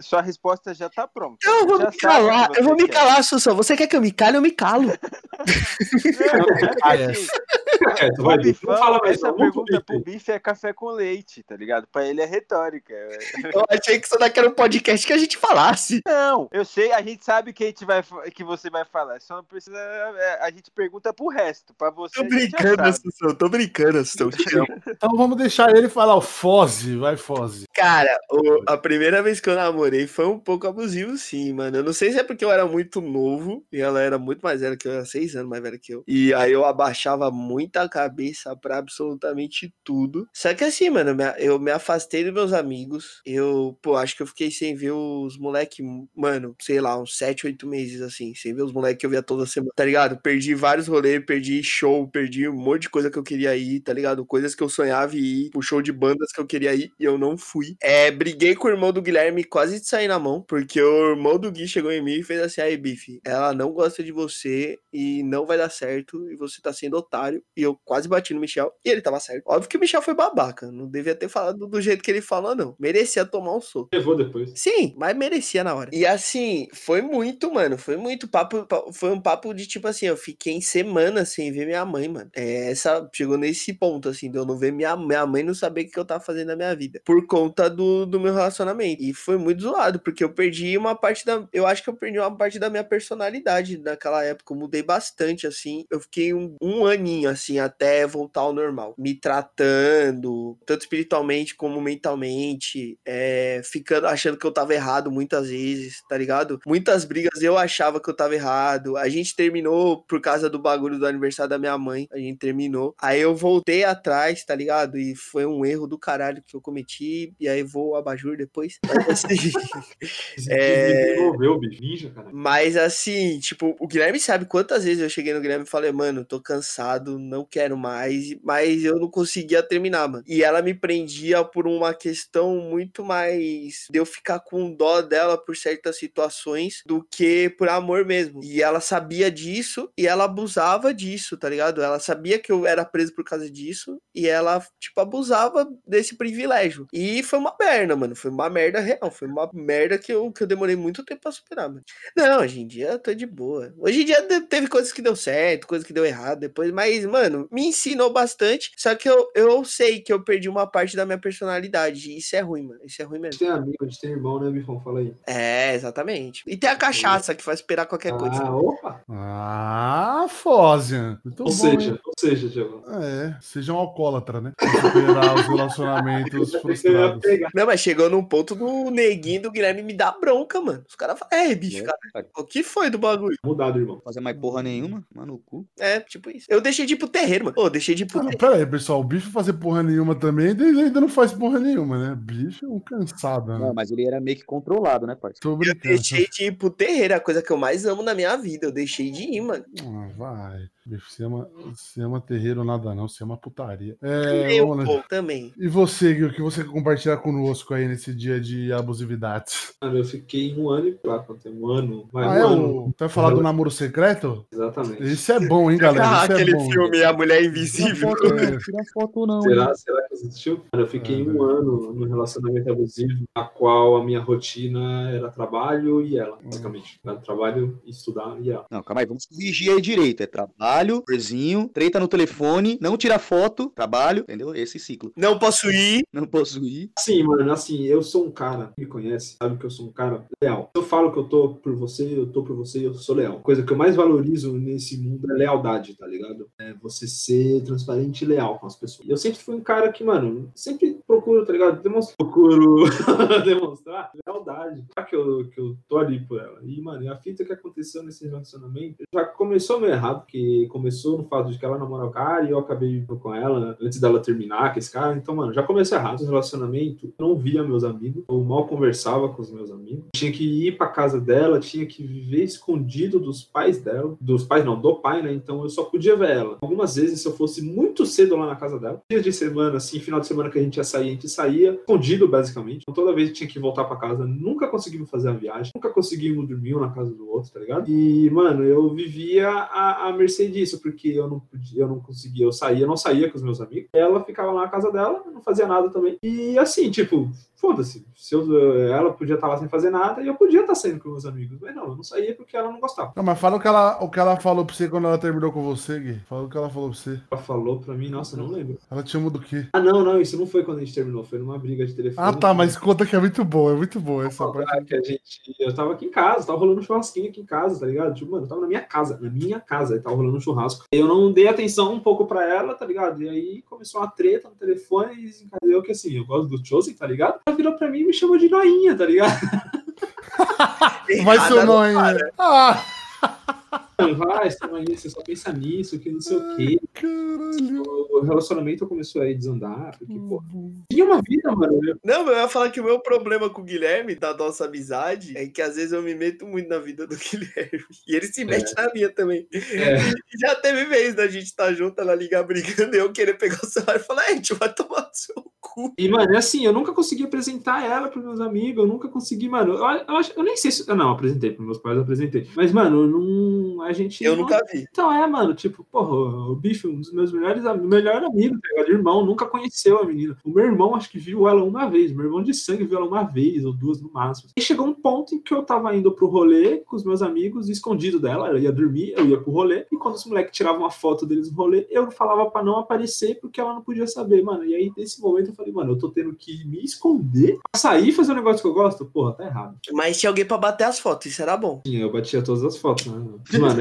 Sua resposta já tá pronta. Eu vou Já me calar, eu vou me quer. calar, Sussão. Você quer que eu me cale, eu me calo. [laughs] Não, é assim, É, tu o vai. Bifão, Não fala mais, essa não. Pro pergunta pro Bife. Bife é café com leite, tá ligado? Pra ele é retórica. Eu achei que isso daqui era um podcast que a gente falasse. Não, eu sei, a gente sabe que, a gente vai, que você vai falar. Só precisa. é, A gente pergunta pro resto. Pra você. Tô brincando, sabe. Sussão. Tô brincando, amo. [laughs] Então vamos deixar ele falar o Foze. Vai, Foze. Cara, o- a primeira vez que eu namorei foi um pouco abusivo, sim, mano. Eu não sei se é porque eu era muito novo e ela era muito mais velha que eu, era seis anos mais velha que eu. E aí eu abaixava muito a cabeça pra absolutamente tudo. Só que assim, mano, eu me afastei dos meus amigos. Eu, pô, acho que eu fiquei sem ver os moleque, mano, sei lá, uns sete, oito meses, assim, sem ver os moleques que eu via toda semana, tá ligado? Perdi vários rolês, perdi show, perdi um monte de coisa que eu queria ir, tá ligado? Coisas que eu sonhava ir, o show de bandas que eu queria ir e eu não fui. É, briguei com o irmão do Guilherme quase de sair na mão, porque o irmão do Gui chegou em mim e fez assim: aí, Bife, ela não gosta de você e não vai dar certo e você tá sendo otário. E eu quase bati no Michel e ele tava certo. Óbvio que o Michel foi babaca, não devia ter falado do jeito que ele falou, não. Merecia tomar um soco. Levou depois. Sim, mas merecia na hora. E assim, foi muito, mano. Foi muito papo. pa- Foi um papo de tipo assim, eu fiquei em semana sem ver minha mãe, mano. É, essa chegou nesse ponto, assim, de eu não ver minha, minha mãe não saber o que eu tava fazendo na minha vida. Por conta do, do meu relacionamento. E foi muito zoado, porque eu perdi uma parte da. Eu acho que eu perdi uma parte da minha personalidade naquela época. Eu mudei bastante, assim. Eu fiquei um, um aninho, assim, até voltar ao normal. Me tratando, tanto espiritualmente como mentalmente. É, ficando, achando que eu tava errado muitas vezes, tá ligado? Muitas brigas eu achava que eu tava errado. A gente terminou por causa do bagulho do aniversário da minha mãe. A gente terminou. Aí eu voltei atrás, tá ligado? E foi um erro do caralho que eu cometi. E aí vou abajur depois. Mas assim. [laughs] [laughs] É. Mas assim, tipo, o Guilherme sabe quantas vezes eu cheguei no Guilherme e falei, mano, tô cansado, não quero mais, mas eu não conseguia terminar, mano. E ela me prendia por uma questão muito mais de eu ficar com dó dela por certas situações do que por amor mesmo. E ela sabia disso e ela abusava disso, tá ligado? Ela sabia que eu era preso por causa disso e ela, tipo, abusava desse privilégio. E foi uma merda, mano. Foi uma merda real. Foi uma merda que eu, que eu demorei muito tempo pra superar, mano. Não, hoje em dia eu tô de boa. Hoje em dia teve coisas que deu certo, coisas que deu errado depois, mas, mano, me ensinou bastante. Só que eu, eu sei que eu perdi uma parte da minha personalidade. E isso é ruim, mano. Isso é ruim A gente mesmo. tem amigo, a gente tem irmão, né, Bifão? Fala aí. É, exatamente. E tem a cachaça que faz esperar qualquer coisa. Ah, opa! Ah, Fozian. Muito Ou bom, seja, hein? ou seja, Diego. É, seja um alcoólatra, né? Superar os relacionamentos frustrados. Não, mas chegou num ponto do neguinho do Guilherme me dar bronca, mano. Os caras falam, é, bicho, É, cara, o que foi do bagulho? Mudado, irmão. Fazer mais porra nenhuma, mano, no cu. É, tipo isso. Eu deixei de ir pro terreiro, mano. Ô, deixei de ir pro Ah, terreiro. pera aí, pessoal. O bicho fazer porra nenhuma também, ele ainda não faz porra nenhuma, né? Bicho é um cansado, né? Não, mas ele era meio que controlado, né, parceiro? Eu deixei de ir pro terreiro, é a coisa que eu mais amo na minha vida. Eu deixei de ir, mano. Ah, vai. Bicho, se ama, se ama terreiro nada não, se ama putaria. É, eu vou também. E você, Gui, o que você quer compartilhar conosco aí nesse dia de abusividades? Mano, eu fiquei um ano e tempo? Um ano. Vai, Ah, um é ano. o. Vai falar do namoro secreto? Exatamente. Esse é bom, hein, galera? Ah, é aquele bom. filme A Mulher Tira Invisível. foto, não, [laughs] tira foto não. Será, será que assistiu? Cara, eu fiquei um ano no relacionamento abusivo, a qual a minha rotina era trabalho e ela, basicamente. Era trabalho, estudar e ela. Não, calma aí, vamos corrigir aí direito. É trabalho, prezinho, treta no telefone, não tirar foto, trabalho, entendeu? Esse ciclo. Não posso ir. Não posso ir. Sim, mano, assim, eu sou um cara, me conhece, sabe que eu sou um cara leal. Se eu falo que eu tô por você, eu tô por você, eu sou leal. Coisa que eu mais valorizo nesse mundo é lealdade, tá ligado? É você ser transparente e leal com as pessoas. Eu sempre fui um cara que, mano, sempre procuro, tá ligado? Demonstro, procuro [laughs] demonstrar lealdade. Que eu, que eu tô ali por ela. E, mano, a fita que aconteceu nesse relacionamento já começou meio errado, porque começou no fato de que ela namora o cara e eu acabei com ela antes dela terminar com esse cara. Então, mano, já começou errado o relacionamento. Eu não via meus amigos, eu mal conversava com os meus amigos. Tinha que ir pra casa dela, tinha que viver escondido dos pais dela. Dos pais não, do pai, né? Então eu só podia ver ela. Algumas vezes, se eu fosse muito cedo lá na casa dela, dias de semana, assim, final de semana que a gente ia sair, a gente saía escondido, basicamente. Então, toda vez tinha que voltar pra casa, nunca conseguimos fazer a viagem, nunca conseguimos dormir um na casa do outro, tá ligado? E, mano, eu vivia a, a mercê disso, porque eu não podia, eu não conseguia, eu saía, eu não saía com os meus amigos. Ela ficava lá na casa dela, não fazia nada também. E assim, tipo, foda-se. Se eu, ela podia estar lá sem fazer nada e eu podia estar saindo com meus amigos. Mas não, eu não saía porque ela não gostava. Não, mas fala o que, ela, o que ela falou pra você quando ela terminou com você, Gui. Fala o que ela falou pra você. Ela falou pra mim, nossa, eu não lembro. Ela te chamou do quê? Ah, não, não, isso não foi quando a gente terminou, foi numa briga de telefone. Ah, tá, mas conta que é muito boa, é muito boa essa parte. que a gente, eu tava aqui em casa, tava rolando um churrasquinho aqui em casa, tá ligado? Tipo, mano, eu tava na minha casa, na minha casa, aí tava rolando um churrasco. Eu não dei atenção um pouco pra ela, tá ligado? E aí começou uma treta no telefone e desencadeou que assim, eu gosto do Chosen, tá ligado? Virou pra mim e me chamou de noinha, tá ligado? [laughs] Vai Errada ser o não nome. para. Ah, Vai, essa você só pensa nisso, que não sei o quê. caralho. O relacionamento começou a desandar, porque, pô, tinha uma vida, mano. Eu- Não, eu ia falar que o meu problema com o Guilherme, da nossa amizade, é que às vezes eu me meto muito na vida do [laughs] Guilherme. E ele se mete na minha também. É. Já teve vez da gente estar junto, ela ligar brigando, e eu querer pegar o celular e falar, é, a gente vai tomar no seu cu. E, mano, é assim, eu nunca consegui apresentar ela pros meus amigos, eu nunca consegui, mano. Eu, eu, acho- eu nem sei se. eu Não, apresentei pros meus pais, eu apresentei. Mas, mano, eu não. A gente. Eu não- nunca vi. Então é, mano, tipo, porra, o Bife, um dos meus melhores amigos, melhor amigo, tá ligado? Irmão, nunca conheceu a menina. O meu irmão, acho que viu ela uma vez. Meu irmão de sangue viu ela uma vez ou duas no máximo. E chegou um ponto em que eu tava indo pro rolê com os meus amigos, escondido dela. Eu ia dormir, eu ia pro rolê. E quando os moleques tiravam uma foto deles no rolê, eu falava pra não aparecer porque ela não podia saber, mano. E aí, nesse momento, eu falei, mano, eu tô tendo que me esconder pra sair e fazer um negócio que eu gosto? Porra, tá errado. Mas tinha alguém pra bater as fotos, isso era bom. Sim, eu batia todas as fotos, né? [laughs] Mano,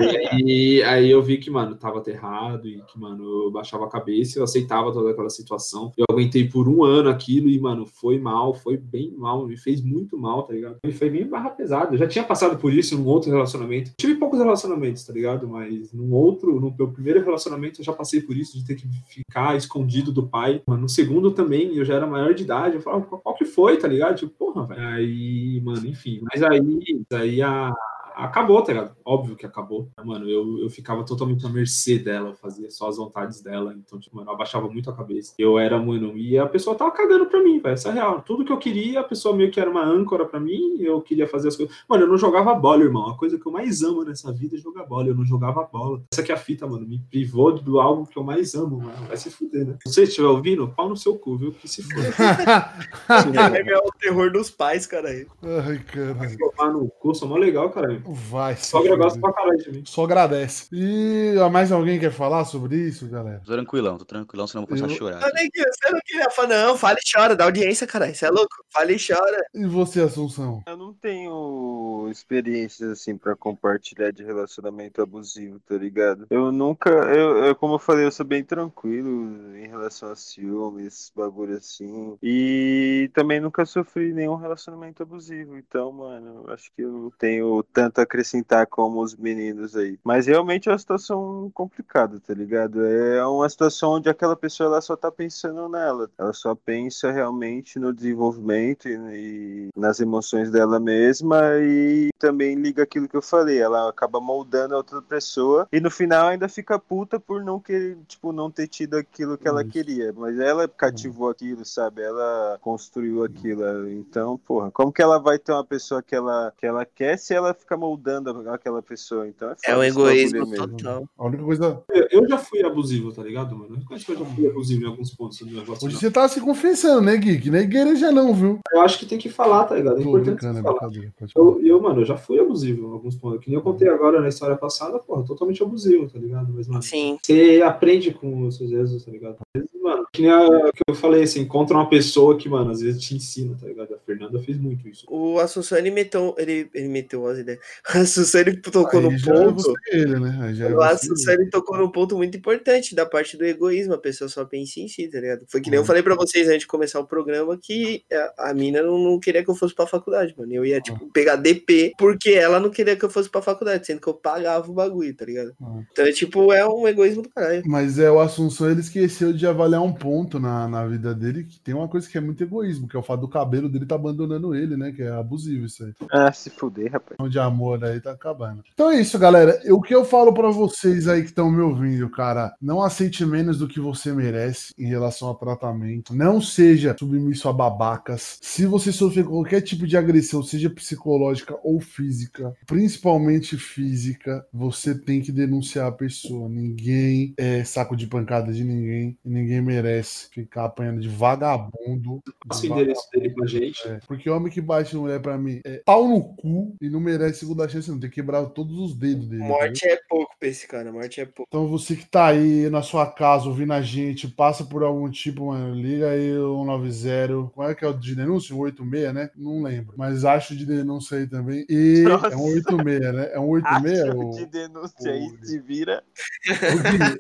e aí, eu vi que, mano, tava errado e que, mano, eu baixava a cabeça, eu aceitava toda aquela situação. Eu aguentei por um ano aquilo e, mano, foi mal, foi bem mal, me fez muito mal, tá ligado? E foi bem barra pesada. Eu já tinha passado por isso num outro relacionamento. Tive poucos relacionamentos, tá ligado? Mas num outro, no meu primeiro relacionamento, eu já passei por isso, de ter que ficar escondido do pai. Mano, no segundo também, eu já era maior de idade. Eu falava, qual que foi, tá ligado? Tipo, porra, velho. Aí, mano, enfim. Mas aí, aí a, acabou, tá ligado? Óbvio que acabou. Mano, eu, eu ficava totalmente à mercê dela, eu fazia só as vontades dela. Então, tipo, mano, eu abaixava muito a cabeça. Eu era, mano, e a pessoa tava cagando pra mim, velho. Essa é real. Tudo que eu queria, a pessoa meio que era uma âncora pra mim, eu queria fazer as coisas. Mano, eu não jogava bola, irmão. A coisa que eu mais amo nessa vida é jogar bola. Eu não jogava bola. Essa aqui é a fita, mano. Me privou do algo que eu mais amo, mano. Vai se fuder, né? Se você estiver ouvindo, pau no seu cu, viu? Que se Guilherme [laughs] é o terror dos pais, cara. aí. Ai, caralho. Tomar no cu, sou mó legal, cara. Vai. Sogra gosta pra caralho de mim. Só agradece. E mais alguém quer falar sobre isso, galera? Tô tranquilão, tô tranquilão, senão eu vou começar Eu- a chorar. Eu nem queria, você não queria falar, não, fala e chora, dá audiência, cara. Isso é louco. Fala e chora. E você, Assunção? Eu não tenho experiências assim pra compartilhar de relacionamento abusivo, tá ligado? Eu nunca, eu, eu- como eu falei, eu sou bem tranquilo em relação a ciúmes, bagulho assim. E também nunca sofri nenhum relacionamento abusivo. Então, mano, eu acho que eu não tenho tanto a acrescentar como os meninos aí. Mas realmente é uma situação complicada, tá ligado? É uma situação onde aquela pessoa ela só tá pensando nela. Ela só pensa realmente no desenvolvimento e, e nas emoções dela mesma e também liga aquilo que eu falei. Ela acaba moldando a outra pessoa e no final ainda fica puta por não querer, tipo, não ter tido aquilo que ela queria. Mas ela cativou aquilo, sabe? Ela construiu aquilo. Então, porra, como que ela vai ter uma pessoa que ela, que ela quer se ela fica moldando aquela pessoa. Então é, É um egoísmo mesmo. total. A única coisa. Eu, já fui abusivo, tá ligado, mano? Eu acho que eu já fui abusivo em alguns pontos do negócio. Hoje você tá se confessando, né, Geek? É igreja, não, viu? Eu acho que tem que falar, tá ligado? É Tô importante brincando, você é falar. brincadeira. Pode falar. Eu, eu, mano, eu já fui abusivo em alguns pontos. Que nem eu contei agora na história passada, porra, totalmente abusivo, tá ligado? Mas, mano, Sim. você aprende com os seus erros, tá ligado? Às vezes, que nem a, que eu falei, você encontra uma pessoa que, mano, às vezes te ensina, tá ligado? A Fernanda fez muito isso. O Assunção, ele meteu, ele, ele meteu as ideias. [laughs] O Assunção, ele tocou Aí no já é ponto. ele, né? É O Assunção, ele tocou num ponto muito importante da parte do egoísmo. A pessoa só pensa em si, tá ligado? Foi que nem eu Uhum. falei pra vocês antes de começar o programa que a, a mina não, não queria que eu fosse pra faculdade, mano. Eu ia, tipo, pegar DP porque ela não queria que eu fosse pra faculdade, sendo que eu pagava o bagulho, tá ligado? Uhum. Então, é, tipo, é um egoísmo do caralho. Mas é o Assunção, ele esqueceu de avaliar um ponto na, na vida dele, que tem uma coisa que é muito egoísmo, que é o fato do cabelo dele tá abandonando ele, né? Que é abusivo isso aí. Ah, se fuder, rapaz. O de amor aí tá acabando. Então é isso, galera. O que eu falo pra vocês aí que estão me ouvindo, cara, não aceite menos do que você merece em relação ao tratamento. Não seja submisso a babacas. Se você sofrer qualquer tipo de agressão, seja psicológica ou física, principalmente física, você tem que denunciar a pessoa. Ninguém é saco de pancada de ninguém ninguém merece ficar apanhando de vagabundo. Passa o endereço dele pra gente. é, porque homem que bate mulher pra mim é pau no cu e não merece segunda chance, não. Tem que quebrar todos os dedos dele. Morte é pouco pra esse cara, morte é pouco. Então você que tá aí na sua casa ouvindo a gente, passa por algum tipo, mano, liga aí o 190. Qual é que é o de denúncia? Um 86, né? Não lembro. Mas acho de denúncia aí também. E Nossa. é um 86, né? É um 86? Acho ou- de denúncia aí, o- se vira.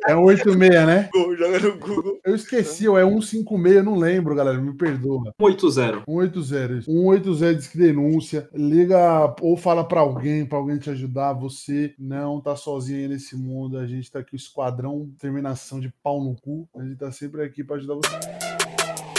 É um 86, né? Joga no Google. Eu esqueci, ou é 156, eu não lembro, galera. Me perdoa. 180. 180. 180 diz que denúncia. Liga ou fala pra alguém, pra alguém te ajudar. Você não tá sozinho aí nesse mundo. A gente tá aqui, o esquadrão terminação de pau no cu. A gente tá sempre aqui pra ajudar você.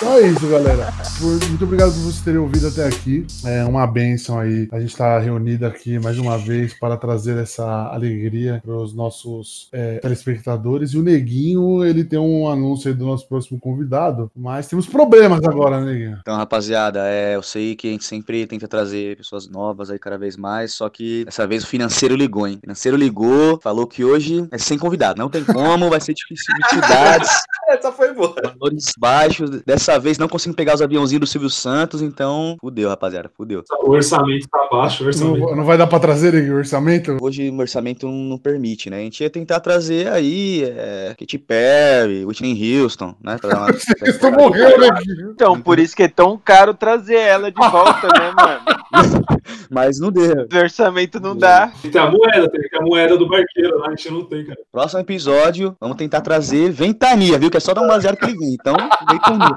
Então é isso, galera. Muito obrigado por vocês terem ouvido até aqui. É uma benção aí. A gente está reunido aqui mais uma vez para trazer essa alegria para os nossos é, telespectadores. E o Neguinho, ele tem um anúncio aí do nosso próximo convidado. Mas temos problemas agora, né, Neguinho? Então, rapaziada, é, eu sei que a gente sempre tenta trazer pessoas novas aí cada vez mais, só que dessa vez o financeiro ligou, hein? O financeiro ligou, falou que hoje é sem convidado, não tem como, vai ser difícil dificuldades, [laughs] Essa foi boa. valores baixos. Dessa vez não consigo pegar os aviãozinhos do Silvio Santos, então fudeu, rapaziada, fudeu. O orçamento tá baixo, o orçamento. Não, não vai dar para trazer o orçamento? Hoje o orçamento não, não permite, né? A gente ia tentar trazer aí é, Katy Perry, Whitney Houston, né? Pra dar uma... [laughs] Vocês estão morrendo aqui. viu? Então, por isso que é tão caro trazer ela de volta, né, mano? [laughs] Mas não deu. O orçamento não dá. Tem que ter a moeda, tem que ter a moeda do barqueiro lá, a gente não tem, cara. Próximo episódio, vamos tentar trazer Ventania, viu? Que é só dar um baseado que ele vem. Então, Ventania.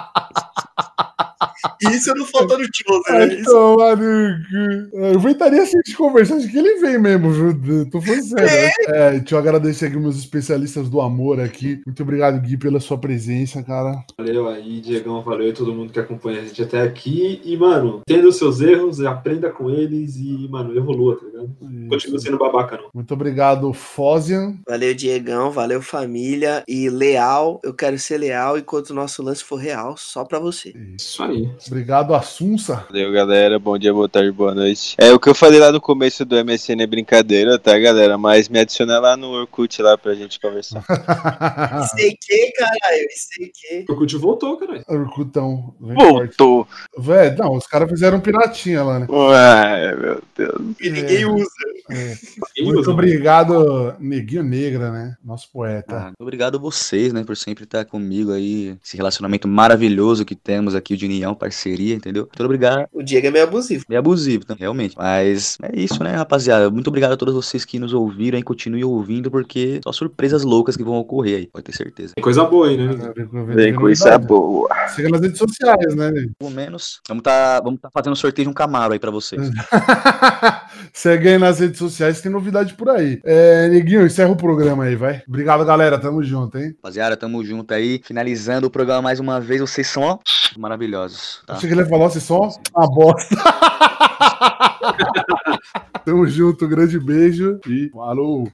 Isso não faltou no Ai, né? Isso tomar no cu. Eu inventaria assim de conversar, acho que ele vem mesmo, viu? Tô falando sério. É, deixa eu agradecer aqui meus especialistas do amor aqui. Muito obrigado, Gui, pela sua presença, cara. Valeu aí, Diegão, valeu e todo mundo que acompanha a gente até aqui. E, mano, entenda os seus erros, aprenda com eles e, mano, evolua, tá ligado? Não continua sendo babaca, não. Muito obrigado, Fósian. Valeu, Diegão. Valeu, família. E leal, eu quero ser leal enquanto o nosso lance for real, só pra você. Isso aí. Obrigado, Assunça. Valeu, galera. Bom dia, boa tarde, boa noite. É, o que eu falei lá no começo do MSN é brincadeira, tá, galera? Mas me adiciona lá no Orkut lá pra gente conversar. [laughs] Sei que, caralho. Sei que. O Orkut voltou, caralho. Orkutão. Voltou. Véi, não, os caras fizeram piratinha lá, né? Ué, meu Deus. E ninguém usa. É. Muito usa? obrigado, Neguinho Negra, né? Nosso poeta. Ah, obrigado a vocês, né, por sempre estar comigo aí. Esse relacionamento maravilhoso que temos aqui de união, parceria, entendeu? Muito obrigado. O Diego é meio abusivo. É abusivo, né, realmente. Mas é isso, né, rapaziada? Muito obrigado a todos vocês que nos ouviram e continuem ouvindo, porque só surpresas loucas que vão ocorrer aí, pode ter certeza. Tem coisa boa aí, né? Isso é boa. Siga nas redes sociais, né? Pelo menos, vamos tá, vamos tá fazendo sorteio de um Camaro aí pra vocês. [laughs] Segue aí nas redes sociais, tem novidade por aí. É, Neguinho, encerra o programa aí, vai. Obrigado, galera. Tamo junto, hein? Rapaziada, tamo junto aí. Finalizando o programa mais uma vez, vocês são, ó, maravilhosos. Tá? Achei que ele ia falar, vocês só uma bosta. [laughs] Tamo junto, grande beijo e falou.